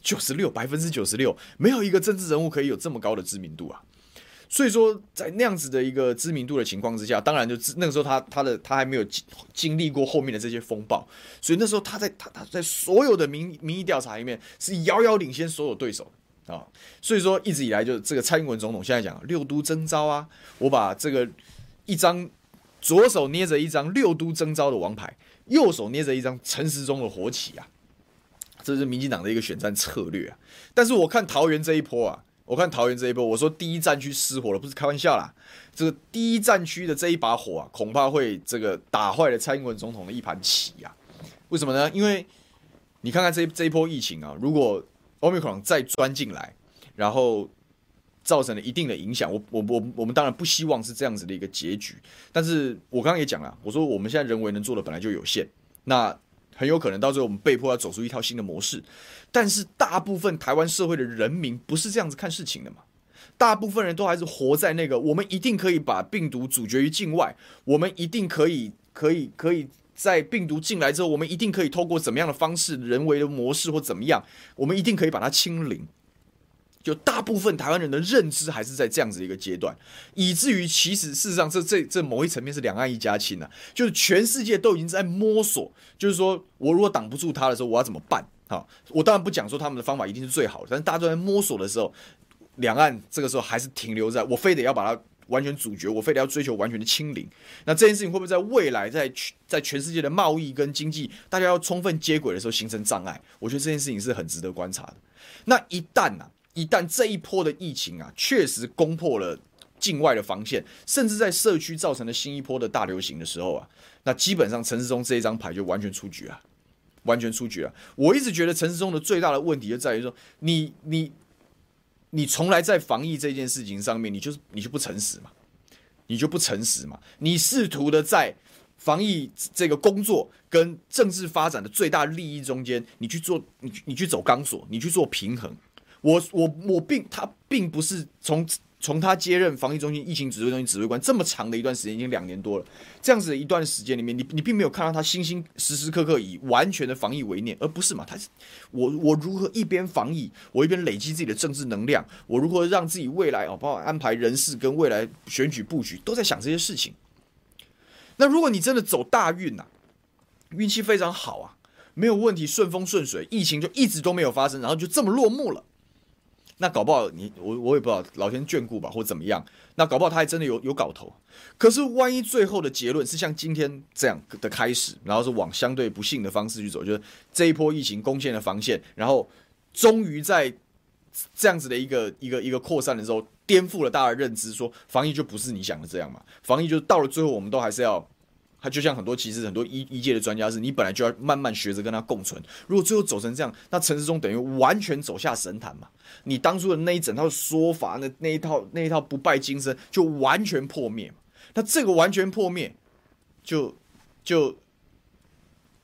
九十六，百分之九十六，没有一个政治人物可以有这么高的知名度啊！所以说，在那样子的一个知名度的情况之下，当然就那个时候他他的他还没有经经历过后面的这些风暴，所以那时候他在他他在所有的民民意调查里面是遥遥领先所有对手啊！所以说一直以来就这个蔡英文总统现在讲六都征召啊，我把这个一张左手捏着一张六都征召的王牌，右手捏着一张陈时中的火旗啊！这是民进党的一个选战策略啊，但是我看桃园这一波啊，我看桃园这一波，我说第一战区失火了，不是开玩笑啦。这个第一战区的这一把火啊，恐怕会这个打坏了蔡英文总统的一盘棋啊。为什么呢？因为你看看这这一波疫情啊，如果 Omicron 再钻进来，然后造成了一定的影响，我我我我们当然不希望是这样子的一个结局。但是我刚刚也讲了，我说我们现在人为能做的本来就有限，那。很有可能到最后我们被迫要走出一套新的模式，但是大部分台湾社会的人民不是这样子看事情的嘛？大部分人都还是活在那个我们一定可以把病毒阻绝于境外，我们一定可以可以可以在病毒进来之后，我们一定可以透过怎么样的方式，人为的模式或怎么样，我们一定可以把它清零。就大部分台湾人的认知还是在这样子一个阶段，以至于其实事实上这这这某一层面是两岸一家亲啊，就是全世界都已经在摸索，就是说我如果挡不住他的时候，我要怎么办？好，我当然不讲说他们的方法一定是最好的，但是大家都在摸索的时候，两岸这个时候还是停留在我非得要把它完全阻绝，我非得要追求完全的清零。那这件事情会不会在未来在全在全世界的贸易跟经济大家要充分接轨的时候形成障碍？我觉得这件事情是很值得观察的。那一旦呢、啊？一旦这一波的疫情啊，确实攻破了境外的防线，甚至在社区造成了新一波的大流行的时候啊，那基本上陈时中这一张牌就完全出局了，完全出局了。我一直觉得陈时中的最大的问题就在于说，你你你从来在防疫这件事情上面，你就是你就不诚实嘛，你就不诚实嘛，你试图的在防疫这个工作跟政治发展的最大利益中间，你去做你你去走钢索，你去做平衡。我我我并他并不是从从他接任防疫中心疫情指挥中心指挥官这么长的一段时间，已经两年多了。这样子的一段时间里面，你你并没有看到他心心时时刻刻以完全的防疫为念，而不是嘛？他是我我如何一边防疫，我一边累积自己的政治能量，我如何让自己未来哦，包括安排人事跟未来选举布局，都在想这些事情。那如果你真的走大运呐、运气非常好啊，没有问题，顺风顺水，疫情就一直都没有发生，然后就这么落幕了。那搞不好你我我也不知道老天眷顾吧，或怎么样。那搞不好他还真的有有搞头。可是万一最后的结论是像今天这样的开始，然后是往相对不幸的方式去走，就是这一波疫情攻陷了防线，然后终于在这样子的一个一个一个扩散的时候，颠覆了大家的认知，说防疫就不是你想的这样嘛？防疫就到了最后，我们都还是要。他就像很多其实很多医医界的专家是，你本来就要慢慢学着跟他共存。如果最后走成这样，那陈世忠等于完全走下神坛嘛？你当初的那一整套说法，那那一套那一套不败金身就完全破灭嘛？那这个完全破灭，就就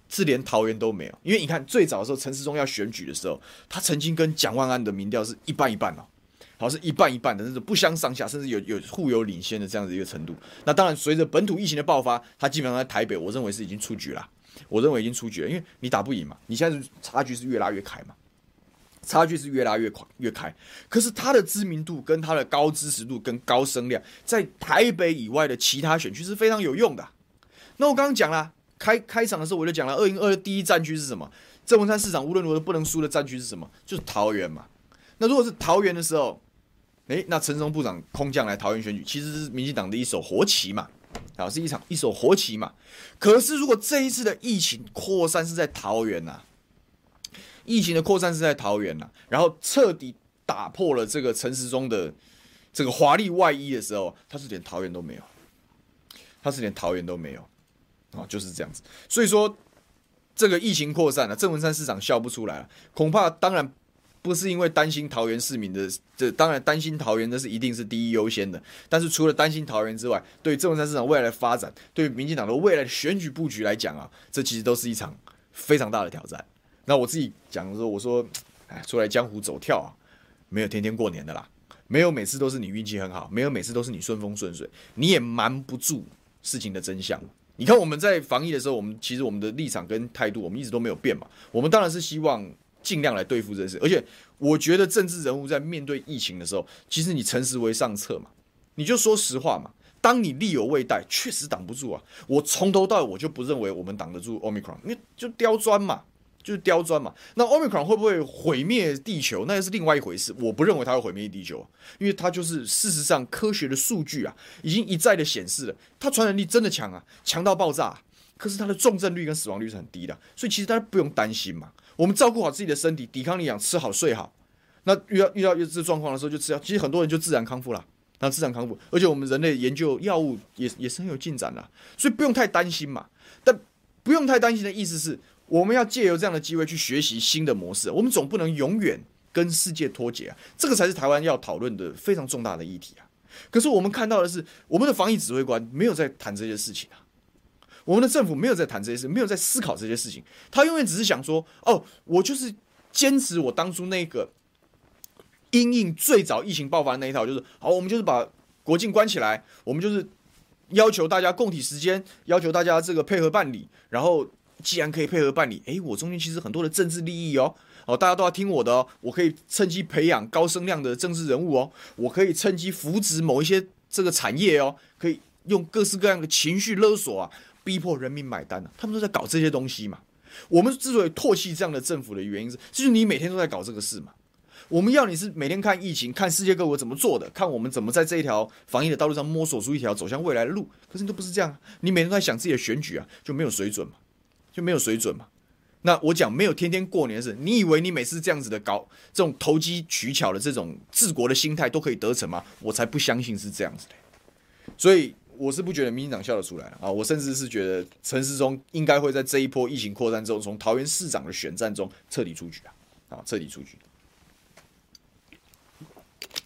是连桃园都没有。因为你看最早的时候，陈世忠要选举的时候，他曾经跟蒋万安的民调是一半一半哦。好是一半一半的，那种不相上下，甚至有有互有领先的这样子一个程度。那当然，随着本土疫情的爆发，他基本上在台北，我认为是已经出局了。我认为已经出局了，因为你打不赢嘛，你现在差距是越拉越开嘛，差距是越拉越快越开。可是他的知名度跟他的高支持度跟高声量，在台北以外的其他选区是非常有用的。那我刚刚讲了，开开场的时候我就讲了，二零二二第一战区是什么？郑文灿市长无论如何不能输的战区是什么？就是桃园嘛。那如果是桃园的时候，诶，那陈松部长空降来桃园选举，其实是民进党的一手活棋嘛，啊，是一场一手活棋嘛。可是如果这一次的疫情扩散是在桃园呐、疫情的扩散是在桃园呐、然后彻底打破了这个陈时中的这个华丽外衣的时候，他是连桃园都没有，他是连桃园都没有，啊，就是这样子。所以说，这个疫情扩散了，郑文山市长笑不出来了，恐怕当然。不是因为担心桃园市民的，这当然担心桃园那是一定是第一优先的。但是除了担心桃园之外，对郑文灿市场未来的发展，对民进党的未来的选举布局来讲啊，这其实都是一场非常大的挑战。那我自己讲的时候，我说，哎，出来江湖走跳啊，没有天天过年的啦，没有每次都是你运气很好，没有每次都是你顺风顺水，你也瞒不住事情的真相。你看我们在防疫的时候，我们其实我们的立场跟态度，我们一直都没有变嘛。我们当然是希望。尽量来对付这事，而且我觉得政治人物在面对疫情的时候，其实你诚实为上策嘛，你就说实话嘛。当你力有未逮，确实挡不住啊。我从头到尾我就不认为我们挡得住 Omicron，因为就刁钻嘛，就是刁钻嘛。那 Omicron 会不会毁灭地球？那又是另外一回事。我不认为它会毁灭地球，因为它就是事实上科学的数据啊，已经一再的显示了，它传染力真的强啊，强到爆炸。可是它的重症率跟死亡率是很低的，所以其实大家不用担心嘛。我们照顾好自己的身体，抵抗力强，吃好睡好。那遇到遇到这状况的时候，就吃药。其实很多人就自然康复了，那自然康复。而且我们人类研究药物也也是很有进展的，所以不用太担心嘛。但不用太担心的意思是，我们要借由这样的机会去学习新的模式。我们总不能永远跟世界脱节啊，这个才是台湾要讨论的非常重大的议题啊。可是我们看到的是，我们的防疫指挥官没有在谈这些事情啊。我们的政府没有在谈这些事，没有在思考这些事情。他永远只是想说：“哦，我就是坚持我当初那个因应最早疫情爆发的那一套，就是好，我们就是把国境关起来，我们就是要求大家共体时间，要求大家这个配合办理。然后既然可以配合办理，诶，我中间其实很多的政治利益哦，哦，大家都要听我的哦，我可以趁机培养高声量的政治人物哦，我可以趁机扶植某一些这个产业哦，可以用各式各样的情绪勒索啊。”逼迫人民买单呢、他们都在搞这些东西嘛。我们之所以唾弃这样的政府的原因是，就是你每天都在搞这个事嘛。我们要你是每天看疫情，看世界各国怎么做的，看我们怎么在这一条防疫的道路上摸索出一条走向未来的路。可是你都不是这样，你每天都在想自己的选举啊，就没有水准嘛，就没有水准嘛。那我讲没有天天过年的事，你以为你每次这样子的搞这种投机取巧的这种治国的心态都可以得逞吗？我才不相信是这样子的。所以。我是不觉得民进党笑得出来啊！我甚至是觉得陈时中应该会在这一波疫情扩散之后，从桃园市长的选战中彻底出局啊！啊，彻底出局。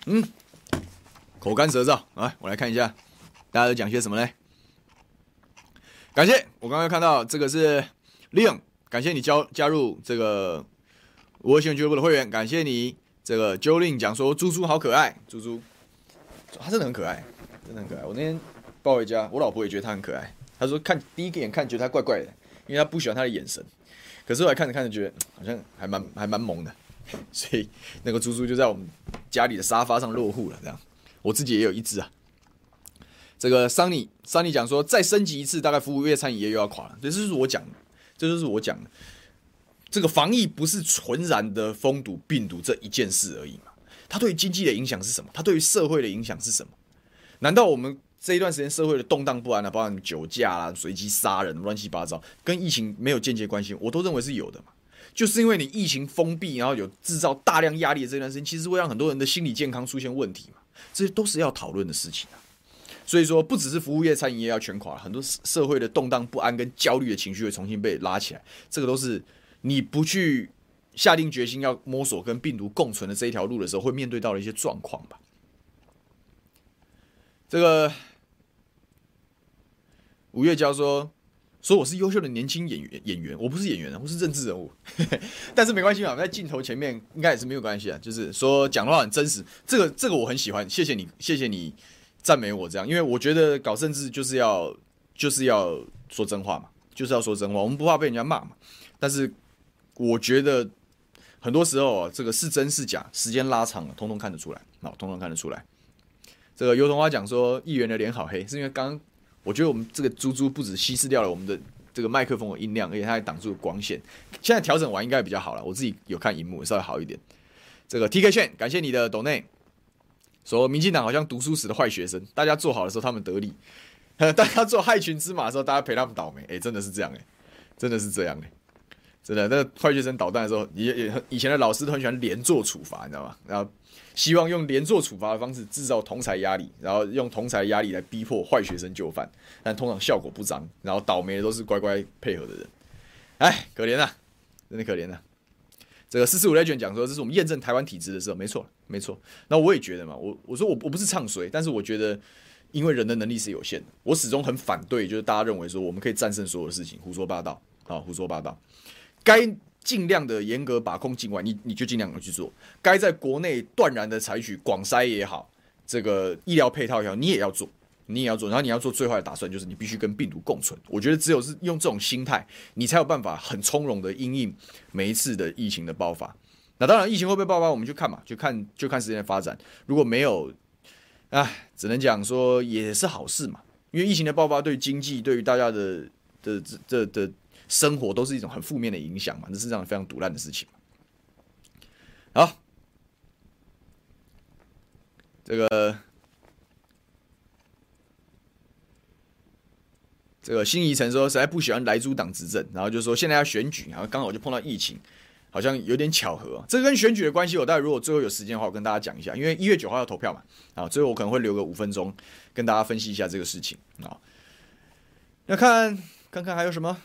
嗯，口干舌燥，啊，我来看一下大家都讲些什么嘞？感谢我刚刚看到这个是 Leon，感谢你加加入这个我喜欢俱乐部的会员，感谢你这个 Jolin 讲说猪猪好可爱，猪猪。他真的很可爱，真的很可爱。我那天抱回家，我老婆也觉得他很可爱。她说看第一个眼看觉得他怪怪的，因为他不喜欢他的眼神。可是后来看着看着觉得好像还蛮还蛮萌的，所以那个猪猪就在我们家里的沙发上落户了。这样，我自己也有一只啊。这个桑尼桑尼讲说，再升级一次，大概服务业餐饮业又要垮了。这就是我讲的，这就是我讲的。这个防疫不是纯然的封堵病毒这一件事而已嘛？它对经济的影响是什么？它对于社会的影响是什么？难道我们这一段时间社会的动荡不安啊，包括酒驾啊、随机杀人、乱七八糟，跟疫情没有间接关系？我都认为是有的嘛。就是因为你疫情封闭，然后有制造大量压力的这段时间，其实会让很多人的心理健康出现问题嘛。这些都是要讨论的事情啊。所以说，不只是服务业、餐饮业要全垮，很多社会的动荡不安跟焦虑的情绪会重新被拉起来。这个都是你不去下定决心要摸索跟病毒共存的这一条路的时候，会面对到的一些状况吧。这个吴月娇说：“说我是优秀的年轻演员，演员我不是演员，我是政治人物。但是没关系嘛，在镜头前面应该也是没有关系啊。就是说讲的话很真实，这个这个我很喜欢，谢谢你，谢谢你赞美我这样，因为我觉得搞政治就是要就是要说真话嘛，就是要说真话，我们不怕被人家骂嘛。但是我觉得很多时候啊，这个是真是假，时间拉长了，通通看得出来，好，通通看得出来。”这个油桐花讲说，议员的脸好黑，是因为刚我觉得我们这个猪猪不止稀释掉了我们的这个麦克风的音量，而且它还挡住了光线。现在调整完应该比较好了，我自己有看荧幕，稍微好一点。这个 TK 券，感谢你的抖内，说民进党好像读书时的坏学生，大家做好的时候他们得利，大家做害群之马的时候大家陪他们倒霉，哎，真的是这样哎，真的是这样哎，真的，那坏学生捣蛋的时候，也也以前的老师都很喜欢连坐处罚，你知道吗？然后。希望用连坐处罚的方式制造同侪压力，然后用同侪压力来逼迫坏学生就范，但通常效果不彰，然后倒霉的都是乖乖配合的人。哎，可怜啊，真的可怜啊！这个四四五 Legend 讲说，这是我们验证台湾体制的时候，没错，没错。那我也觉得嘛，我我说我我不是唱衰，但是我觉得，因为人的能力是有限的，我始终很反对，就是大家认为说我们可以战胜所有的事情，胡说八道啊，胡说八道，该。尽量的严格把控境外，你你就尽量的去做。该在国内断然的采取广筛也好，这个医疗配套也好，你也要做，你也要做。然后你要做最坏的打算，就是你必须跟病毒共存。我觉得只有是用这种心态，你才有办法很从容的因应每一次的疫情的爆发。那当然，疫情会不会爆发，我们就看嘛，就看就看时间的发展。如果没有，唉，只能讲说也是好事嘛。因为疫情的爆发对经济，对于大家的的这的。生活都是一种很负面的影响嘛，这是这样非常毒烂的事情。好，这个这个辛怡晨说实在不喜欢莱猪党执政，然后就说现在要选举，然后刚好就碰到疫情，好像有点巧合。这跟选举的关系，我待会如果最后有时间的话，我跟大家讲一下，因为一月九号要投票嘛，啊，最后我可能会留个五分钟跟大家分析一下这个事情啊。那看看看还有什么？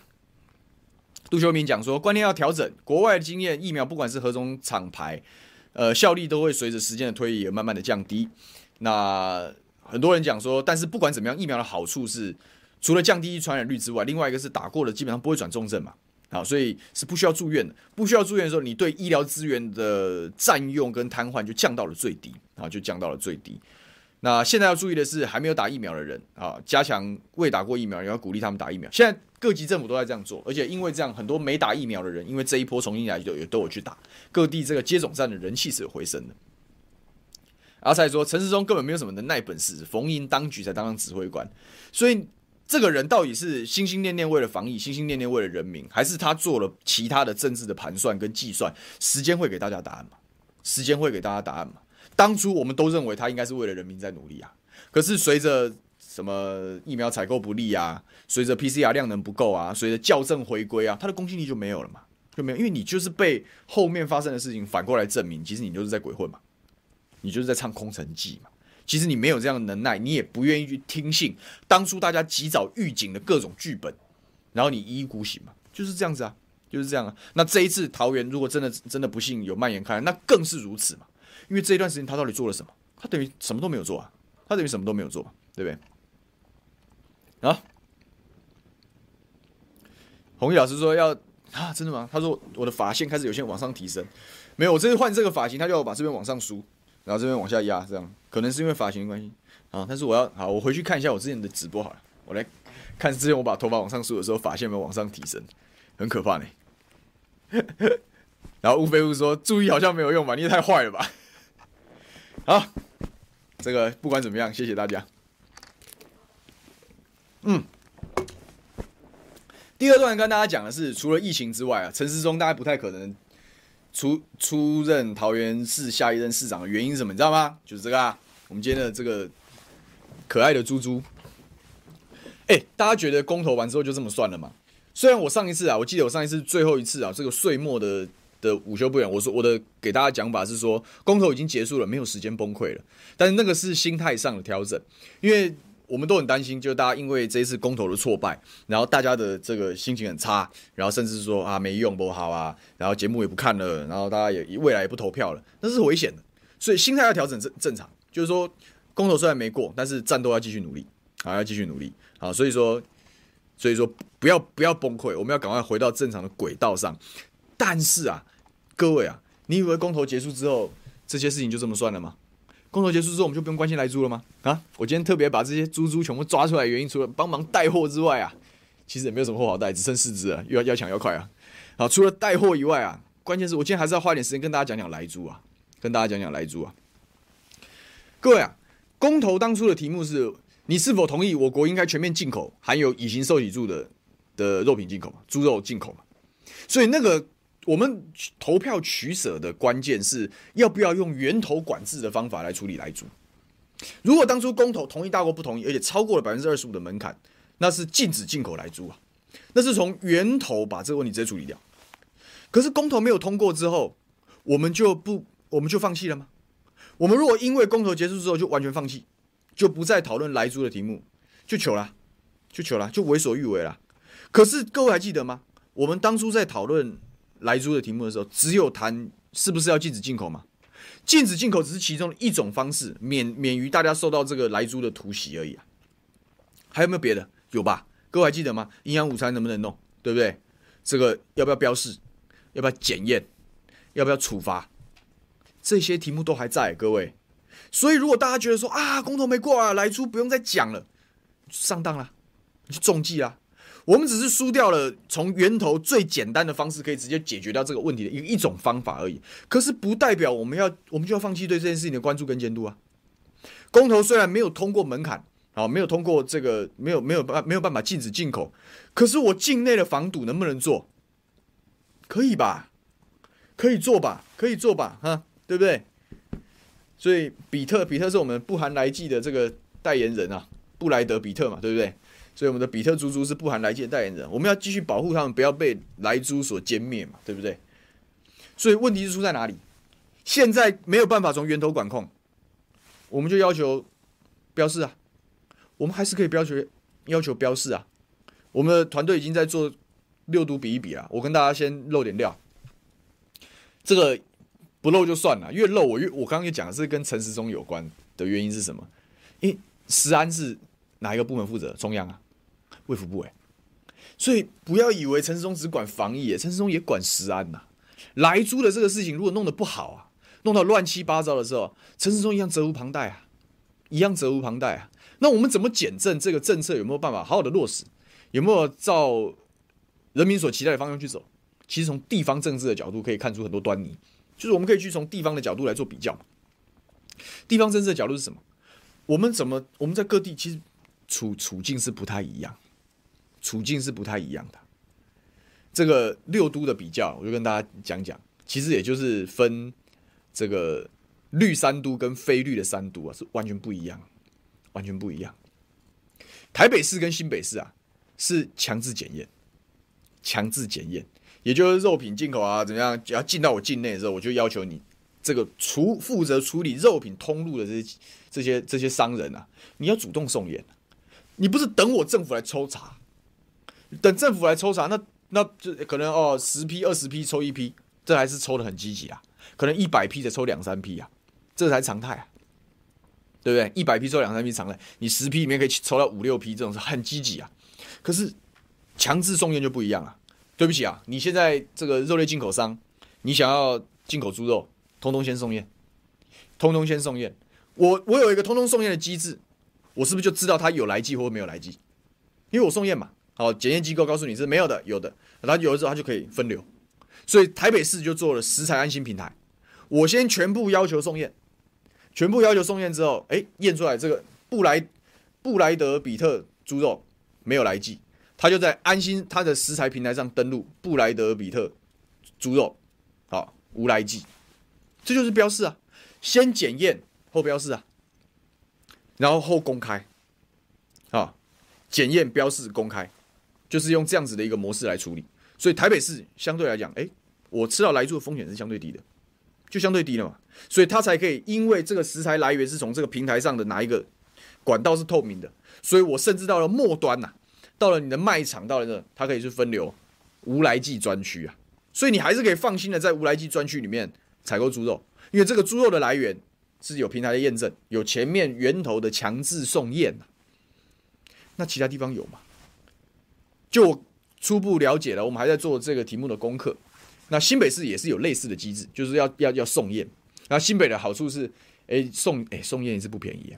杜修明讲说，观念要调整。国外的经验，疫苗不管是何种厂牌，呃，效力都会随着时间的推移而慢慢的降低。那很多人讲说，但是不管怎么样，疫苗的好处是除了降低传染率之外，另外一个是打过了基本上不会转重症嘛。好，所以是不需要住院的。不需要住院的时候，你对医疗资源的占用跟瘫痪就降到了最低，啊，就降到了最低。那现在要注意的是，还没有打疫苗的人啊，加强未打过疫苗，也要鼓励他们打疫苗。现在。各级政府都在这样做，而且因为这样，很多没打疫苗的人，因为这一波重新来就也都有去打。各地这个接种站的人气是有回升的。阿才说，陈时中根本没有什么能耐本事，逢迎当局才当上指挥官。所以这个人到底是心心念念为了防疫，心心念念为了人民，还是他做了其他的政治的盘算跟计算？时间会给大家答案嘛？时间会给大家答案嘛？当初我们都认为他应该是为了人民在努力啊，可是随着。什么疫苗采购不力啊？随着 PCR 量能不够啊，随着校正回归啊，他的公信力就没有了嘛？就没有，因为你就是被后面发生的事情反过来证明，其实你就是在鬼混嘛，你就是在唱空城计嘛。其实你没有这样的能耐，你也不愿意去听信当初大家及早预警的各种剧本，然后你一意孤行嘛，就是这样子啊，就是这样啊。那这一次桃园如果真的真的不幸有蔓延开来，那更是如此嘛。因为这一段时间他到底做了什么？他等于什么都没有做啊，他等于什么都没有做，对不对？啊，弘毅老师说要啊，真的吗？他说我的发线开始有些往上提升，没有，我这次换这个发型，他叫我把这边往上梳，然后这边往下压，这样可能是因为发型的关系啊。但是我要好，我回去看一下我之前的直播好了，我来看之前我把头发往上梳的时候，发线有没有往上提升，很可怕呢。然后乌飞乌说：“注意好像没有用吧？你也太坏了吧！”好，这个不管怎么样，谢谢大家。嗯，第二段跟大家讲的是，除了疫情之外啊，陈时中大概不太可能出出任桃园市下一任市长的原因是什么？你知道吗？就是这个啊，我们今天的这个可爱的猪猪。哎，大家觉得公投完之后就这么算了吗？虽然我上一次啊，我记得我上一次最后一次啊，这个岁末的的午休不远，我说我的给大家讲法是说，公投已经结束了，没有时间崩溃了。但是那个是心态上的调整，因为。我们都很担心，就大家因为这一次公投的挫败，然后大家的这个心情很差，然后甚至说啊没用不好啊，然后节目也不看了，然后大家也未来也不投票了，那是危险的。所以心态要调整正正常，就是说公投虽然没过，但是战斗要继续努力，啊，要继续努力，啊，所以说所以说不要不要崩溃，我们要赶快回到正常的轨道上。但是啊，各位啊，你以为公投结束之后这些事情就这么算了吗？公投结束之后，我们就不用关心莱猪了吗？啊，我今天特别把这些猪猪全部抓出来，原因除了帮忙带货之外啊，其实也没有什么货好带，只剩四只了，又要要抢要快啊！好，除了带货以外啊，关键是我今天还是要花点时间跟大家讲讲莱猪啊，跟大家讲讲莱猪啊。各位啊，公投当初的题目是你是否同意我国应该全面进口含有乙型受体猪的的肉品进口，猪肉进口？所以那个。我们投票取舍的关键是要不要用源头管制的方法来处理莱猪。如果当初公投同意大过不同意，而且超过了百分之二十五的门槛，那是禁止进口莱猪啊，那是从源头把这个问题直接处理掉。可是公投没有通过之后，我们就不我们就放弃了吗？我们如果因为公投结束之后就完全放弃，就不再讨论莱猪的题目，就糗了，就糗了，就为所欲为了。可是各位还记得吗？我们当初在讨论。莱猪的题目的时候，只有谈是不是要禁止进口吗？禁止进口只是其中的一种方式，免免于大家受到这个莱猪的突袭而已啊。还有没有别的？有吧？各位还记得吗？营养午餐能不能弄？对不对？这个要不要标示？要不要检验？要不要处罚？这些题目都还在，各位。所以如果大家觉得说啊，公投没过啊，莱猪不用再讲了，上当了，你去中计啊。我们只是输掉了从源头最简单的方式可以直接解决掉这个问题的一一种方法而已。可是不代表我们要我们就要放弃对这件事情的关注跟监督啊。公投虽然没有通过门槛，啊，没有通过这个没有没有办没有办法禁止进口，可是我境内的防堵能不能做？可以吧？可以做吧？可以做吧？哈，对不对？所以比特比特是我们不含莱剂的这个代言人啊，布莱德比特嘛，对不对？所以我们的比特猪猪是不含莱剂的代言人，我们要继续保护他们，不要被莱猪所歼灭嘛，对不对？所以问题是出在哪里？现在没有办法从源头管控，我们就要求标示啊，我们还是可以要求要求标示啊。我们的团队已经在做六都比一比啊，我跟大家先漏点料，这个不漏就算了，越漏我越我刚刚也讲的是跟陈时中有关的原因是什么？因为安是哪一个部门负责？中央啊。卫福部哎，所以不要以为陈时中只管防疫，陈时中也管食安呐。莱猪的这个事情如果弄得不好啊，弄到乱七八糟的时候，陈时中一样责无旁贷啊，一样责无旁贷啊。那我们怎么检证这个政策有没有办法好好的落实，有没有照人民所期待的方向去走？其实从地方政治的角度可以看出很多端倪，就是我们可以去从地方的角度来做比较。地方政治的角度是什么？我们怎么我们在各地其实处处境是不太一样。处境是不太一样的。这个六都的比较，我就跟大家讲讲，其实也就是分这个绿三都跟非绿的三都啊，是完全不一样，完全不一样。台北市跟新北市啊，是强制检验，强制检验，也就是肉品进口啊，怎么样，只要进到我境内的时候，我就要求你这个处负责处理肉品通路的这些这些这些商人啊，你要主动送验，你不是等我政府来抽查。等政府来抽查，那那就可能哦，十批二十批抽一批，这还是抽的很积极啊。可能一百批才抽两三批啊，这才常态啊，对不对？一百批抽两三批常态，你十批里面可以抽到五六批，这种是很积极啊。可是强制送验就不一样了。对不起啊，你现在这个肉类进口商，你想要进口猪肉，通通先送验，通通先送验。我我有一个通通送验的机制，我是不是就知道他有来剂或没有来剂？因为我送验嘛，好，检验机构告诉你是没有的，有的，然后有了之后他就可以分流。所以台北市就做了食材安心平台，我先全部要求送验，全部要求送验之后，哎，验出来这个布莱布莱德比特猪肉没有来剂，他就在安心他的食材平台上登录布莱德比特猪肉，好，无来剂，这就是标示啊，先检验。后标示啊，然后后公开，啊，检验标示公开，就是用这样子的一个模式来处理。所以台北市相对来讲，哎，我吃到来猪的风险是相对低的，就相对低了嘛。所以它才可以，因为这个食材来源是从这个平台上的哪一个管道是透明的，所以我甚至到了末端呐、到了你的卖场，到了这，它可以去分流无来记专区啊。所以你还是可以放心的在无来记专区里面采购猪肉，因为这个猪肉的来源。是有平台的验证，有前面源头的强制送验，那其他地方有吗？就初步了解了，我们还在做这个题目的功课。那新北市也是有类似的机制，就是要要要送验。那新北的好处是，哎送哎送验一次不便宜，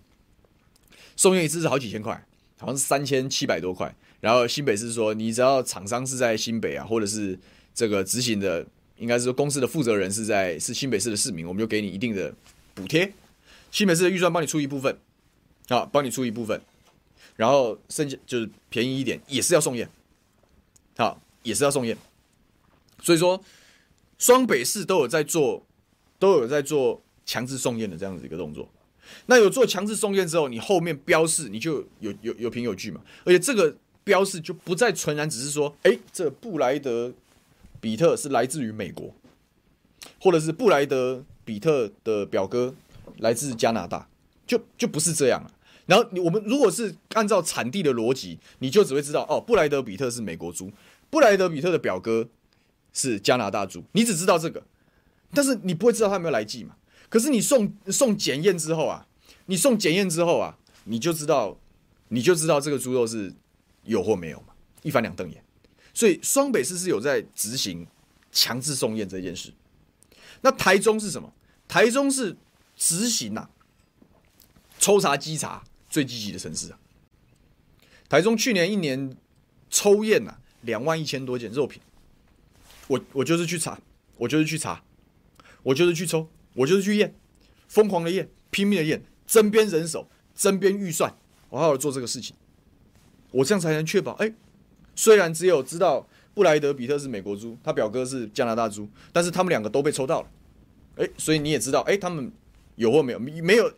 送验一次是好几千块，好像是三千七百多块。然后新北市说，你只要厂商是在新北啊，或者是这个执行的，应该是说公司的负责人是在是新北市的市民，我们就给你一定的。补贴，新北市的预算帮你出一部分，啊，帮你出一部分，然后剩下就是便宜一点，也是要送验，好，也是要送验。所以说，双北市都有在做，都有在做强制送验的这样子一个动作。那有做强制送验之后，你后面标示你就有有有凭有据嘛，而且这个标示就不再纯然只是说，哎，这布莱德比特是来自于美国，或者是布莱德。比特的表哥来自加拿大，就就不是这样了。然后我们如果是按照产地的逻辑，你就只会知道哦，布莱德比特是美国猪，布莱德比特的表哥是加拿大猪，你只知道这个，但是你不会知道他有没有来记嘛。可是你送送检验之后啊，你送检验之后啊，你就知道你就知道这个猪肉是有或没有嘛，一翻两瞪眼。所以双北市是有在执行强制送验这件事。那台中是什么？台中是执行呐、啊，抽查稽查最积极的城市啊。台中去年一年抽验呐两万一千多件肉品，我我就是去查，我就是去查，我就是去抽，我就是去验，疯狂的验，拼命的验，增编人手，增编预算，我好好做这个事情，我这样才能确保。哎，虽然只有知道布莱德比特是美国猪，他表哥是加拿大猪，但是他们两个都被抽到了。哎，所以你也知道，哎，他们有或没有，没有，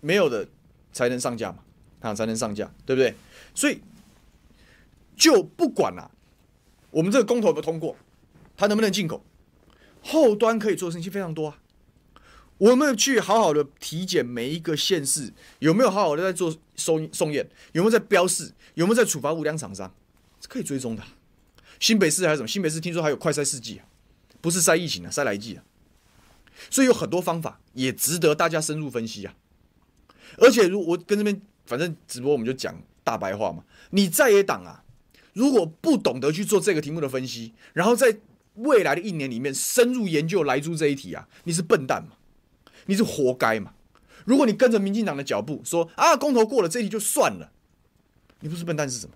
没有的才能上架嘛，啊，才能上架，对不对？所以就不管了，我们这个公投有没有通过，它能不能进口，后端可以做的事情非常多啊。我们去好好的体检每一个县市，有没有好好的在做送送验，有没有在标示，有没有在处罚无良厂商，是可以追踪的。新北市还是什么？新北市听说还有快筛试剂啊，不是筛疫情啊，筛来剂啊。所以有很多方法，也值得大家深入分析啊！而且，如我跟这边反正直播，我们就讲大白话嘛。你在野党啊，如果不懂得去做这个题目的分析，然后在未来的一年里面深入研究莱猪这一题啊，你是笨蛋嘛？你是活该嘛？如果你跟着民进党的脚步说啊，公投过了这一题就算了，你不是笨蛋是什么？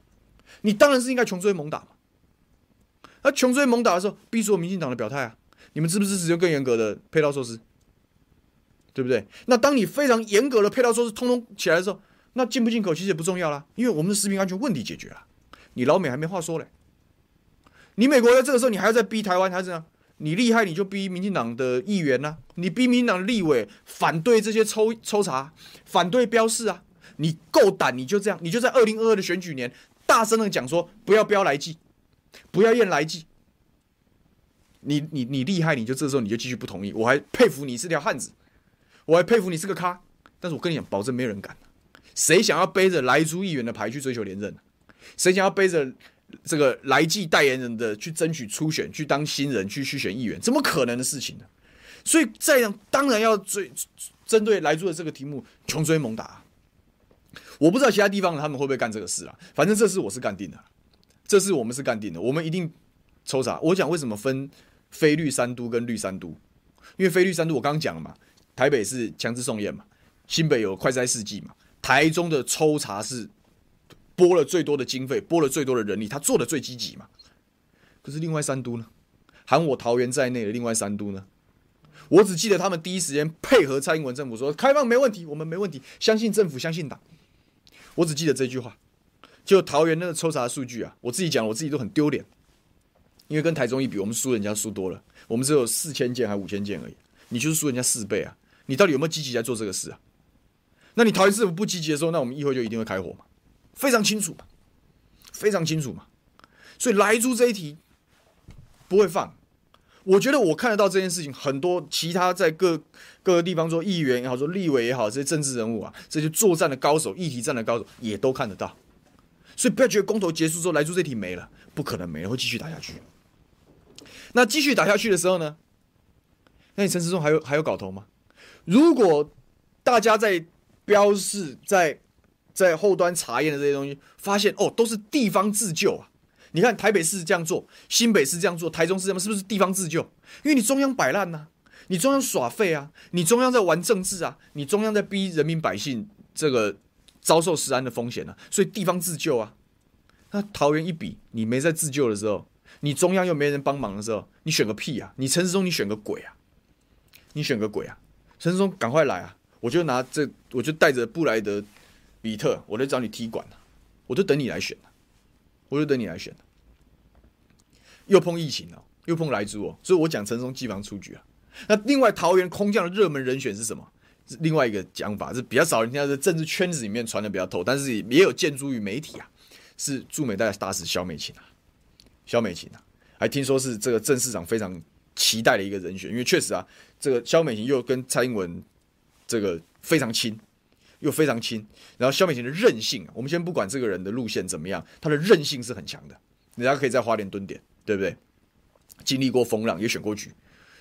你当然是应该穷追猛打嘛！那穷追猛打的时候，逼出民进党的表态啊！你们支不支持用更严格的配套措施？对不对？那当你非常严格的配套措施通通起来的时候，那进不进口其实也不重要啦，因为我们的食品安全问题解决了。你老美还没话说嘞，你美国在这个时候你还要再逼台湾还是怎样？你厉害你就逼民进党的议员呐、啊，你逼民进党立委反对这些抽抽查，反对标示啊，你够胆你就这样，你就在二零二二的选举年大声的讲说不要标来记，不要验来记。你你你厉害，你就这时候你就继续不同意，我还佩服你是条汉子，我还佩服你是个咖，但是我跟你讲，保证没有人敢。谁想要背着莱猪议员的牌去追求连任？谁想要背着这个莱剂代言人的去争取初选，去当新人，去去选议员？怎么可能的事情呢？所以这样当然要追针对来住的这个题目穷追猛打。我不知道其他地方他们会不会干这个事啊？反正这事我是干定的，这事我们是干定的，我们一定抽查。我讲为什么分。非绿三都跟绿三都，因为非绿三都我刚刚讲了嘛，台北是强制送验嘛，新北有快筛试剂嘛，台中的抽查是拨了最多的经费，拨了最多的人力，他做的最积极嘛。可是另外三都呢？含我桃园在内的另外三都呢？我只记得他们第一时间配合蔡英文政府说开放没问题，我们没问题，相信政府，相信党。我只记得这句话。就桃园那个抽查数据啊，我自己讲，我自己都很丢脸，因为跟台中一比，我们输人家输多了，我们只有四千件还五千件而已，你就是输人家四倍啊！你到底有没有积极在做这个事啊？那你桃园政府不积极的时候，那我们议会就一定会开火嘛？非常清楚嘛，非常清楚嘛。所以莱猪这一题不会放。我觉得我看得到这件事情，很多其他在各各个地方做议员也好，做立委也好，这些政治人物啊，这些作战的高手、议题战的高手也都看得到。所以不要觉得公投结束之后莱猪这题没了，不可能没了，会继续打下去。那继续打下去的时候呢？那你陈时中还有还有搞头吗？如果大家在标示在在后端查验的这些东西，发现哦都是地方自救啊！你看台北市这样做，新北市这样做，台中市这样，是不是地方自救？因为你中央摆烂呐，你中央耍废啊，你中央在玩政治啊，你中央在逼人民百姓这个。遭受食安的风险了，所以地方自救啊。那桃园一比，你没在自救的时候，你中央又没人帮忙的时候，你选个屁啊！你陈时中，你选个鬼啊！你选个鬼啊！陈时中，赶快来啊！我就拿这，我就带着布莱德比特，我来找你踢馆，我就等你来选，我就等你来选。又碰疫情了，又碰莱猪哦，所以我讲陈松基本上出局啊。那另外桃园空降的热门人选是什么？另外一个讲法是比较少人听到，在政治圈子里面传的比较透，但是也有见诸于媒体啊。是驻美大大使萧美琴啊，萧美琴啊，还听说是这个郑市长非常期待的一个人选，因为确实啊，这个萧美琴又跟蔡英文这个非常亲，又非常轻。然后萧美琴的韧性，我们先不管这个人的路线怎么样，他的韧性是很强的。人家可以在花莲蹲点，对不对？经历过风浪，也选过局，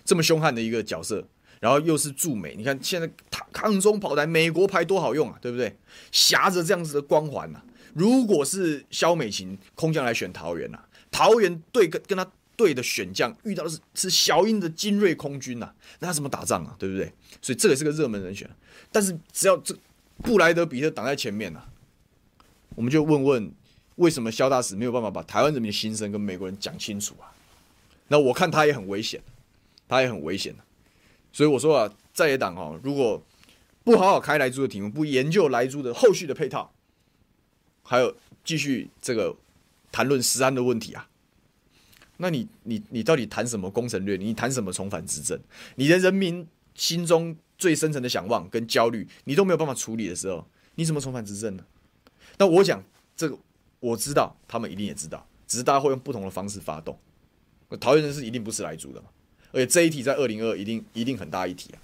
这么凶悍的一个角色。然后又是驻美，你看现在抗抗中跑台，美国牌多好用啊，对不对？挟着这样子的光环呐、啊，如果是萧美琴空降来选桃园呐、啊，桃园对跟跟他对的选将遇到的是是小英的精锐空军呐、啊，那他怎么打仗啊？对不对？所以这个是个热门人选。但是只要这布莱德彼特挡在前面呐、我们就问问为什么萧大使没有办法把台湾人民的心声跟美国人讲清楚啊？那我看他也很危险，他也很危险。所以我说啊，在野党哈，如果不好好开莱猪的题目，不研究莱猪的后续的配套，还有继续这个谈论食安的问题啊，那你你你到底谈什么攻城略？你谈什么重返执政？你的人民心中最深层的想望跟焦虑，你都没有办法处理的时候，你怎么重返执政呢？那我讲这个，我知道他们一定也知道，只是大家会用不同的方式发动。桃园人是一定不是来猪的嘛。而且这一题在二零二一定一定很大一题啊，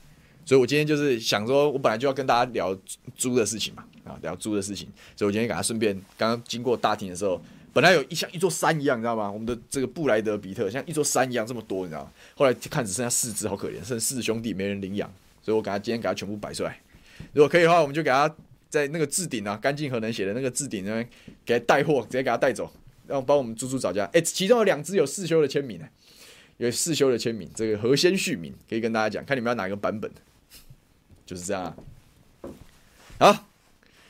所以我今天就是想说，我本来就要跟大家聊猪的事情嘛，啊，聊猪的事情，所以我今天给他顺便，刚刚经过大厅的时候，本来有一像一座山一样，你知道吗？我们的这个布莱德比特像一座山一样这么多，你知道吗？后来看只剩下四只，好可怜，剩四兄弟没人领养，所以我给他今天给他全部摆出来。如果可以的话，我们就给他在那个置顶啊，干净和能写的那个置顶那边给他带货，直接给他带走，然后帮我们猪猪找家。哎、其中有两只有世修的签名呢。有世修的签名，这个何先续名可以跟大家讲，看你们要哪一个版本，就是这样啊。好，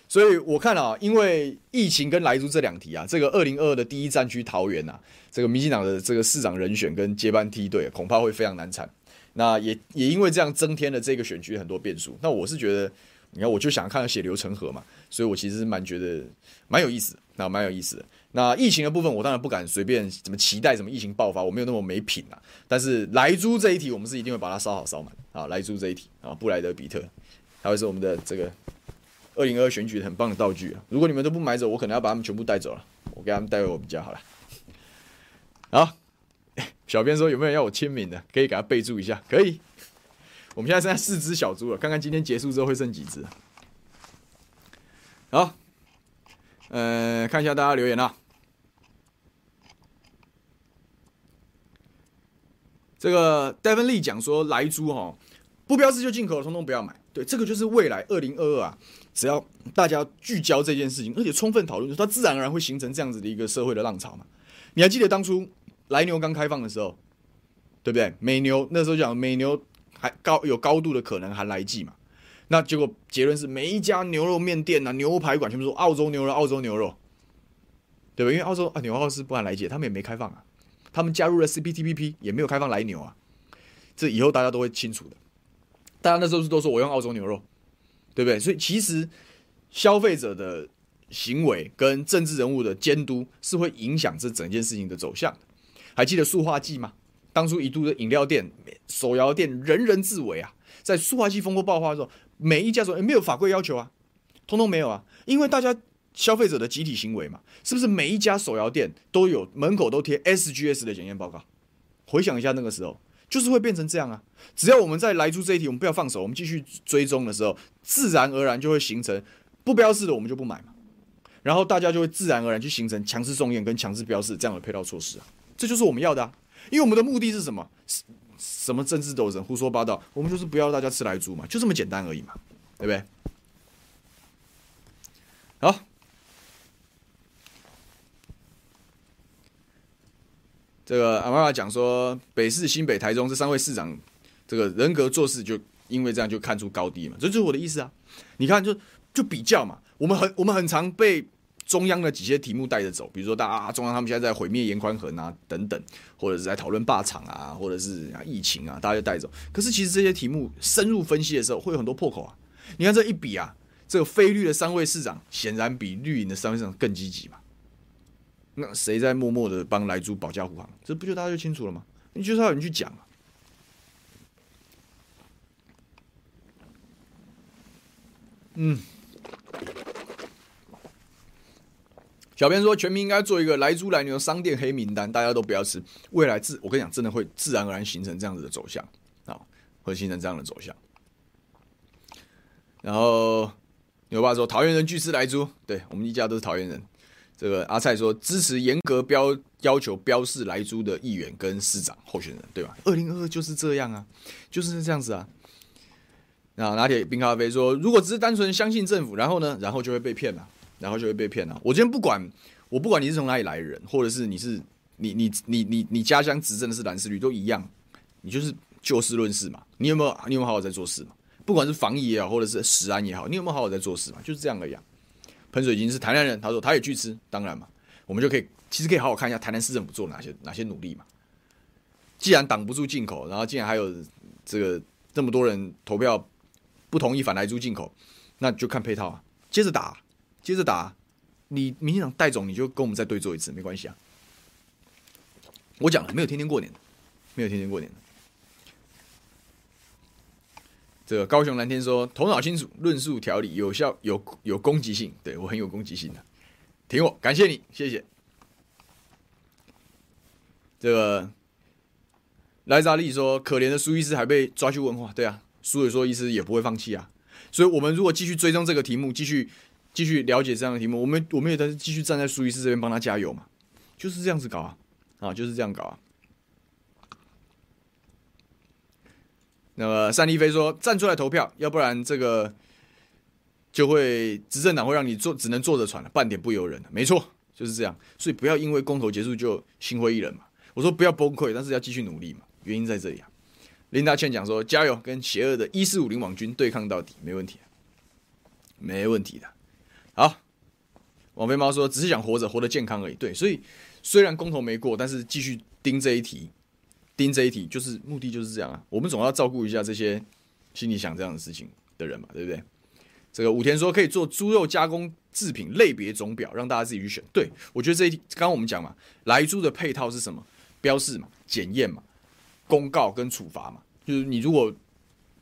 所以我看啊，因为疫情跟莱猪这两题啊，这个二零二二的第一战区桃园啊，这个民进党的这个市长人选跟接班梯队恐怕会非常难产。那也也因为这样增添了这个选区很多变数。那我是觉得，你看我就想看血流成河嘛，所以我其实蛮觉得蛮有意思，那蛮有意思的。那疫情的部分，我当然不敢随便怎么期待什么疫情爆发，我没有那么没品啊。但是莱猪这一题，我们是一定会把它烧好烧满。啊。莱猪这一题。啊，布莱德比特，还会是我们的这个二零二二选举很棒的道具啊。如果你们都不买走，我可能要把他们全部带走了，我给他们带回我们家好了。好，小编说有没有要我签名的，可以给他备注一下，可以。我们现在剩下四只小猪了，看看今天结束之后会剩几只。好，呃，看一下大家留言啊。这个戴芬利讲说，莱猪哈不标志就进口，通通不要买。对，这个就是未来二零二二啊，只要大家聚焦这件事情，而且充分讨论，它自然而然会形成这样子的一个社会的浪潮嘛。你还记得当初莱牛刚开放的时候，对不对？美牛那时候讲美牛还高有高度的可能含来剂嘛。那结果结论是，每一家牛肉面店啊、牛排馆全部说澳洲牛肉、澳洲牛肉，对吧？因为澳洲啊，纽澳是不含来剂，他们也没开放啊。他们加入了 CPTPP，也没有开放来牛啊。这以后大家都会清楚的。大家那时候是都说我用澳洲牛肉，对不对？所以其实消费者的行为跟政治人物的监督是会影响这整件事情的走向的。还记得塑化剂吗？当初一度的饮料店、手摇店人人自危啊，在塑化剂风波爆发的时候，每一家说、欸、没有法规要求啊，通通没有啊，因为大家消费者的集体行为嘛，是不是每一家手摇店都有门口都贴 SGS 的检验报告？回想一下那个时候。就是会变成这样啊！只要我们在莱猪这一题，我们不要放手，我们继续追踪的时候，自然而然就会形成不标示的，我们就不买嘛。然后大家就会自然而然去形成强制送验跟强制标示这样的配套措施啊！这就是我们要的啊！因为我们的目的是什么？什么政治斗争、胡说八道？我们就是不要大家吃来住嘛，就这么简单而已嘛，对不对？好。这个阿妈妈讲说，北市、新北、台中这三位市长，这个人格做事就因为这样就看出高低嘛，这就是我的意思啊。你看就，就就比较嘛，我们很我们很常被中央的几些题目带着走，比如说大啊，中央他们现在在毁灭严宽恒啊等等，或者是在讨论霸场啊，或者是疫情啊，大家就带走。可是其实这些题目深入分析的时候，会有很多破口啊。你看这一比啊，这个非绿的三位市长显然比绿营的三位市长更积极嘛。那谁在默默的帮莱猪保驾护航？这不就大家就清楚了吗？你就是要有人去讲啊。嗯，小编说，全民应该做一个莱猪莱牛商店黑名单，大家都不要吃。未来自我跟你讲，真的会自然而然形成这样子的走向啊，会形成这样的走向。然后牛爸说，桃园人拒吃莱猪，对我们一家都是桃园人。这个阿蔡说支持严格标要求标示莱猪的议员跟市长候选人，对吧？二零二二就是这样啊，就是这样子啊。那拿铁冰咖啡说，如果只是单纯相信政府，然后呢，然后就会被骗了，然后就会被骗了。我今天不管，我不管你是从哪里来的人，或者是你是你你你你你家乡执政的是蓝丝绿都一样，你就是就事论事嘛。你有没有你有没有好好在做事嘛？不管是防疫也好，或者是食安也好，你有没有好好在做事嘛？就是这样的呀啊。喷水晶是台南人，他说他也拒吃，当然嘛，我们就可以其实可以好好看一下台南市政府做哪些哪些努力嘛。既然挡不住进口，然后既然还有这个这么多人投票不同意反台猪进口，那就看配套啊，接着打，接着打，你民进党戴总你就跟我们再对坐一次，没关系啊。我讲了，没有天天过年，没有天天过年。这个高雄蓝天说，头脑清楚，论述条理有效，有有攻击性，对我很有攻击性的，挺我，感谢你，谢谢。这个莱扎利说，可怜的苏医师还被抓去问话，对啊，苏伟说医师也不会放弃啊，所以我们如果继续追踪这个题目，继续继续了解这样的题目，我们我们也在继续站在苏医师这边帮他加油嘛，就是这样子搞啊，啊，就是这样搞啊。那么单立飞说，站出来投票，要不然这个就会执政党会让你坐只能坐着喘了，半点不由人。没错，就是这样。所以不要因为公投结束就心灰意冷嘛。我说不要崩溃，但是要继续努力嘛。原因在这里啊。林大倩讲说，加油，跟邪恶的一四五零网军对抗到底，没问题，没问题的。好，王飞猫说，只是想活着，活得健康而已。对，所以虽然公投没过，但是继续盯这一题。盯这一题就是目的就是这样啊，我们总要照顾一下这些心里想这样的事情的人嘛，对不对？这个武田说可以做猪肉加工制品类别总表，让大家自己去选。对，我觉得这一题刚刚我们讲嘛，莱猪的配套是什么？标示嘛，检验嘛，公告跟处罚嘛，就是你如果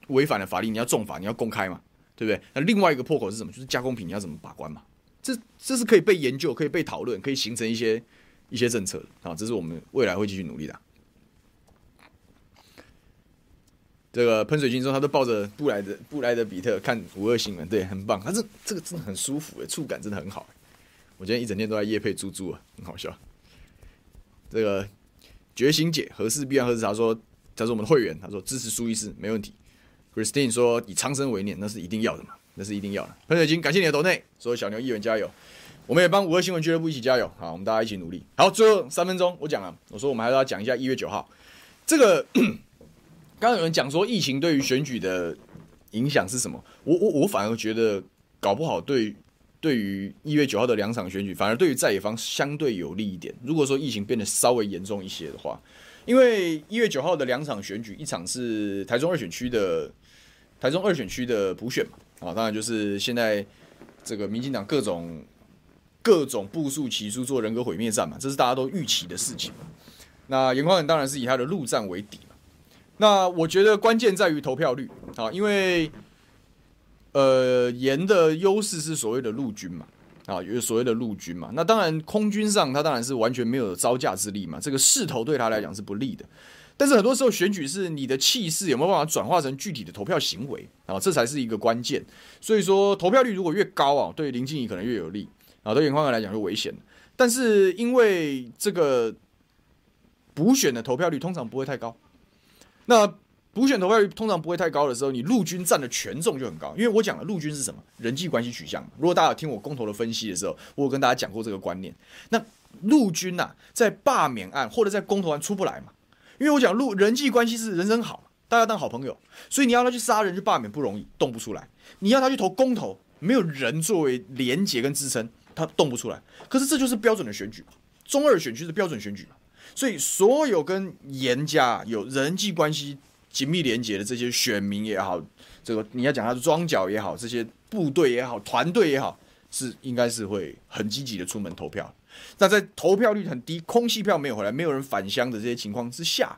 违反了法律，你要重罚，你要公开嘛，对不对？那另外一个破口是什么？就是加工品你要怎么把关嘛？这这是可以被研究、可以被讨论、可以形成一些一些政策的啊，这是我们未来会继续努力的。这个喷水军说，他都抱着布莱德布莱德比特看五二新闻，对，很棒。他这这个真的很舒服，诶，触感真的很好。我今天一整天都在夜配猪猪啊，很好笑。这个觉醒姐何氏必然何氏他说，他是我们的会员，他说支持苏医师没问题。Christine 说以苍生为念，那是一定要的嘛，那是一定要的。喷水晶感谢你的抖内，说小牛议员加油，我们也帮五二新闻俱乐部一起加油，好，我们大家一起努力。好，最后三分钟我讲了，我说我们还是要讲一下一月九号这个。刚刚有人讲说疫情对于选举的影响是什么？我我我反而觉得搞不好对对于一月九号的两场选举，反而对于在野方相对有利一点。如果说疫情变得稍微严重一些的话，因为一月九号的两场选举，一场是台中二选区的台中二选区的补选嘛，啊，当然就是现在这个民进党各种各种部署起诉做人格毁灭战嘛，这是大家都预期的事情。那严宽恒当然是以他的陆战为底嘛。那我觉得关键在于投票率啊，因为呃严的优势是所谓的陆军嘛，啊，有所谓的陆军嘛。那当然空军上他当然是完全没有招架之力嘛，这个势头对他来讲是不利的。但是很多时候选举是你的气势有没有办法转化成具体的投票行为啊，这才是一个关键。所以说投票率如果越高啊，对林静仪可能越有利啊，对颜宽恒来讲就危险。但是因为这个。补选的投票率通常不会太高，那补选投票率通常不会太高的时候，你陆军占的权重就很高。因为我讲了陆军是什么？人际关系取向。如果大家有听我公投的分析的时候，我有跟大家讲过这个观念。那陆军呐、啊，在罢免案或者在公投案出不来嘛？因为我讲路人际关系是人人好，大家当好朋友，所以你要他去杀人去罢免不容易，动不出来。你要他去投公投，没有人作为连结跟支撑，他动不出来。可是这就是标准的选举嘛，中二选区是标准选举嘛。所以，所有跟严家有人际关系紧密连结的这些选民也好，这个你要讲他的庄脚也好，这些部队也好，团队也好，是应该是会很积极的出门投票。那在投票率很低、空气票没有回来、没有人返乡的这些情况之下，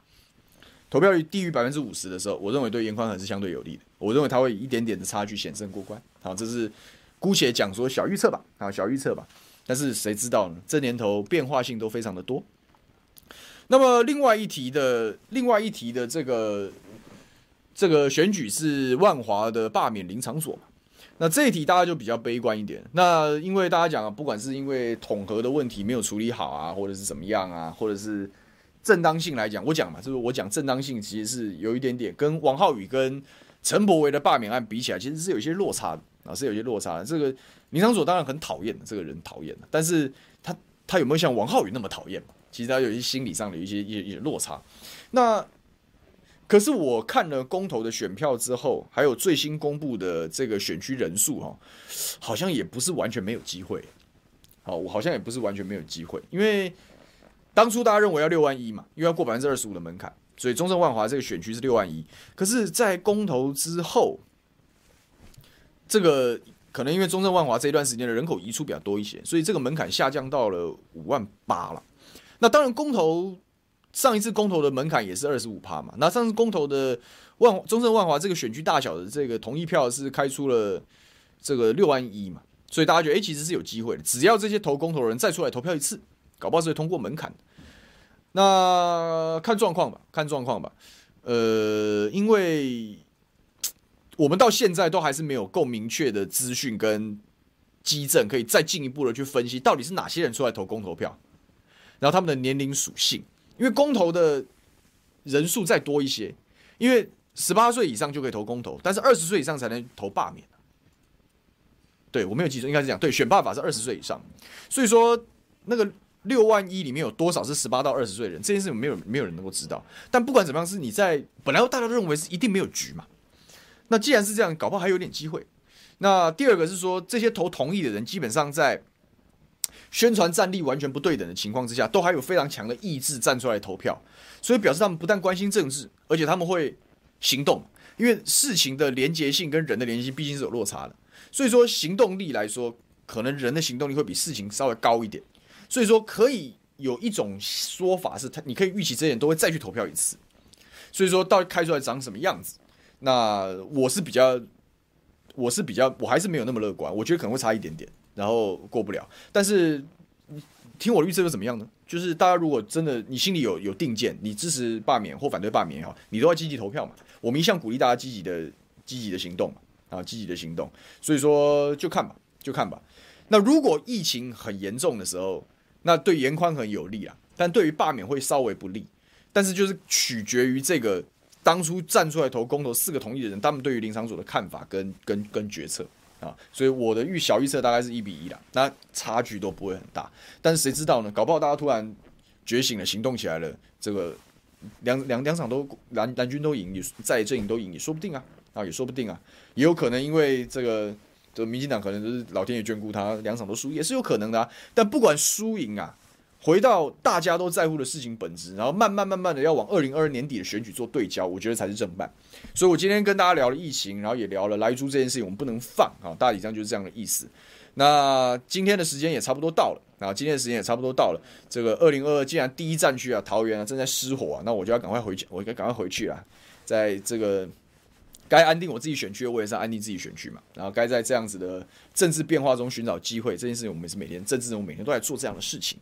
投票率低于百分之五十的时候，我认为对颜宽恒是相对有利的。我认为他会一点点的差距险胜过关。好，这是姑且讲说小预测吧，啊，小预测吧。但是谁知道呢？这年头变化性都非常的多。那么另外一题的另外一题的这个这个选举是万华的罢免林场所嘛？那这一题大家就比较悲观一点。那因为大家讲啊，不管是因为统合的问题没有处理好啊，或者是怎么样啊，或者是正当性来讲，我讲嘛，就是我讲正当性其实是有一点点跟王浩宇跟陈柏维的罢免案比起来，其实是有一些落差的啊，是有些落差的。这个林昶佐当然很讨厌的，这个人讨厌的，但是他他有没有像王浩宇那么讨厌？其实他有一些心理上的一些一些落差，那可是我看了公投的选票之后，还有最新公布的这个选区人数哈，好像也不是完全没有机会。好，我好像也不是完全没有机会，因为当初大家认为要六万一嘛，因为要过百分之二十五的门槛，所以中正万华这个选区是六万一。可是，在公投之后，这个可能因为中正万华这一段时间的人口移出比较多一些，所以这个门槛下降到了五万八了。那当然，公投上一次公投的门槛也是二十五趴嘛。那上次公投的万中正万华这个选区大小的这个同意票是开出了这个六万一嘛，所以大家觉得哎、其实是有机会的。只要这些投公投的人再出来投票一次，搞不好是会通过门槛。那看状况吧，看状况吧。呃，因为我们到现在都还是没有够明确的资讯跟基证，可以再进一步的去分析到底是哪些人出来投公投票。然后他们的年龄属性，因为公投的人数再多一些，因为十八岁以上就可以投公投，但是二十岁以上才能投罢免。对，我没有记错，应该是这样。对，选罢法是二十岁以上，所以说那个六万一里面有多少是十八到二十岁人，这件事情没有没有人能够知道。但不管怎么样，是你在本来大家都认为是一定没有局嘛。那既然是这样，搞不好还有点机会。那第二个是说，这些投同意的人基本上在。宣传战力完全不对等的情况之下，都还有非常强的意志站出来投票，所以表示他们不但关心政治，而且他们会行动。因为事情的连结性跟人的连结性毕竟是有落差的，所以说行动力来说，可能人的行动力会比事情稍微高一点。所以说可以有一种说法是，他你可以预期这些人都会再去投票一次。所以说到开出来长什么样子，那我是比较，我是比较，我还是没有那么乐观，我觉得可能会差一点点。然后过不了，但是听我的预测又怎么样呢？就是大家如果真的你心里有有定见，你支持罢免或反对罢免也好，你都要积极投票嘛。我们一向鼓励大家积极的积极的行动嘛，啊，积极的行动。所以说就看吧，就看吧。那如果疫情很严重的时候，那对严宽很有利啊，但对于罢免会稍微不利。但是就是取决于这个当初站出来投公投四个同意的人，他们对于林场所的看法跟跟跟决策。啊，所以我的预小预测大概是一比一啦，那差距都不会很大。但是谁知道呢？搞不好大家突然觉醒了，行动起来了，这个两两两场都蓝蓝军都赢，也在阵营都赢也说不定啊，啊也说不定啊，也有可能因为这个这个民进党可能就是老天爷眷顾他，两场都输也是有可能的啊。但不管输赢啊。回到大家都在乎的事情本质，然后慢慢慢慢的要往二零二二年底的选举做对焦，我觉得才是正办。所以我今天跟大家聊了疫情，然后也聊了莱猪这件事情，我们不能放啊，大体上就是这样的意思。那今天的时间也差不多到了，啊，今天的时间也差不多到了。这个二零二二既然第一战区啊，桃园啊正在失火啊，那我就要赶快回去，我应该赶快回去啊，在这个该安定我自己选区，我也是安定自己选区嘛。然后该在这样子的政治变化中寻找机会，这件事情我们也是每天政治人物每天都在做这样的事情。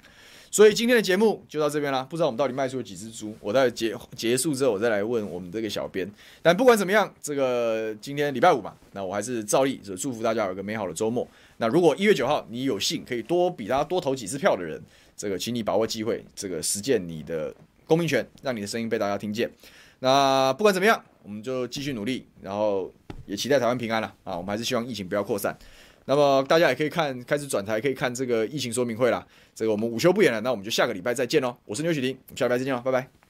所以今天的节目就到这边啦，不知道我们到底卖出了几只猪，我待结结束之后，我再来问我们这个小编。但不管怎么样，这个今天礼拜五嘛，那我还是照例就祝福大家有个美好的周末。那如果一月九号你有幸可以多比他多投几次票的人，这个请你把握机会，这个实践你的公民权，让你的声音被大家听见。那不管怎么样，我们就继续努力，然后也期待台湾平安了啊！我们还是希望疫情不要扩散。那么大家也可以看，开始转台可以看这个疫情说明会啦。这个我们午休不演了，那我们就下个礼拜再见喽。我是牛许婷，我们下礼拜再见喽，拜拜。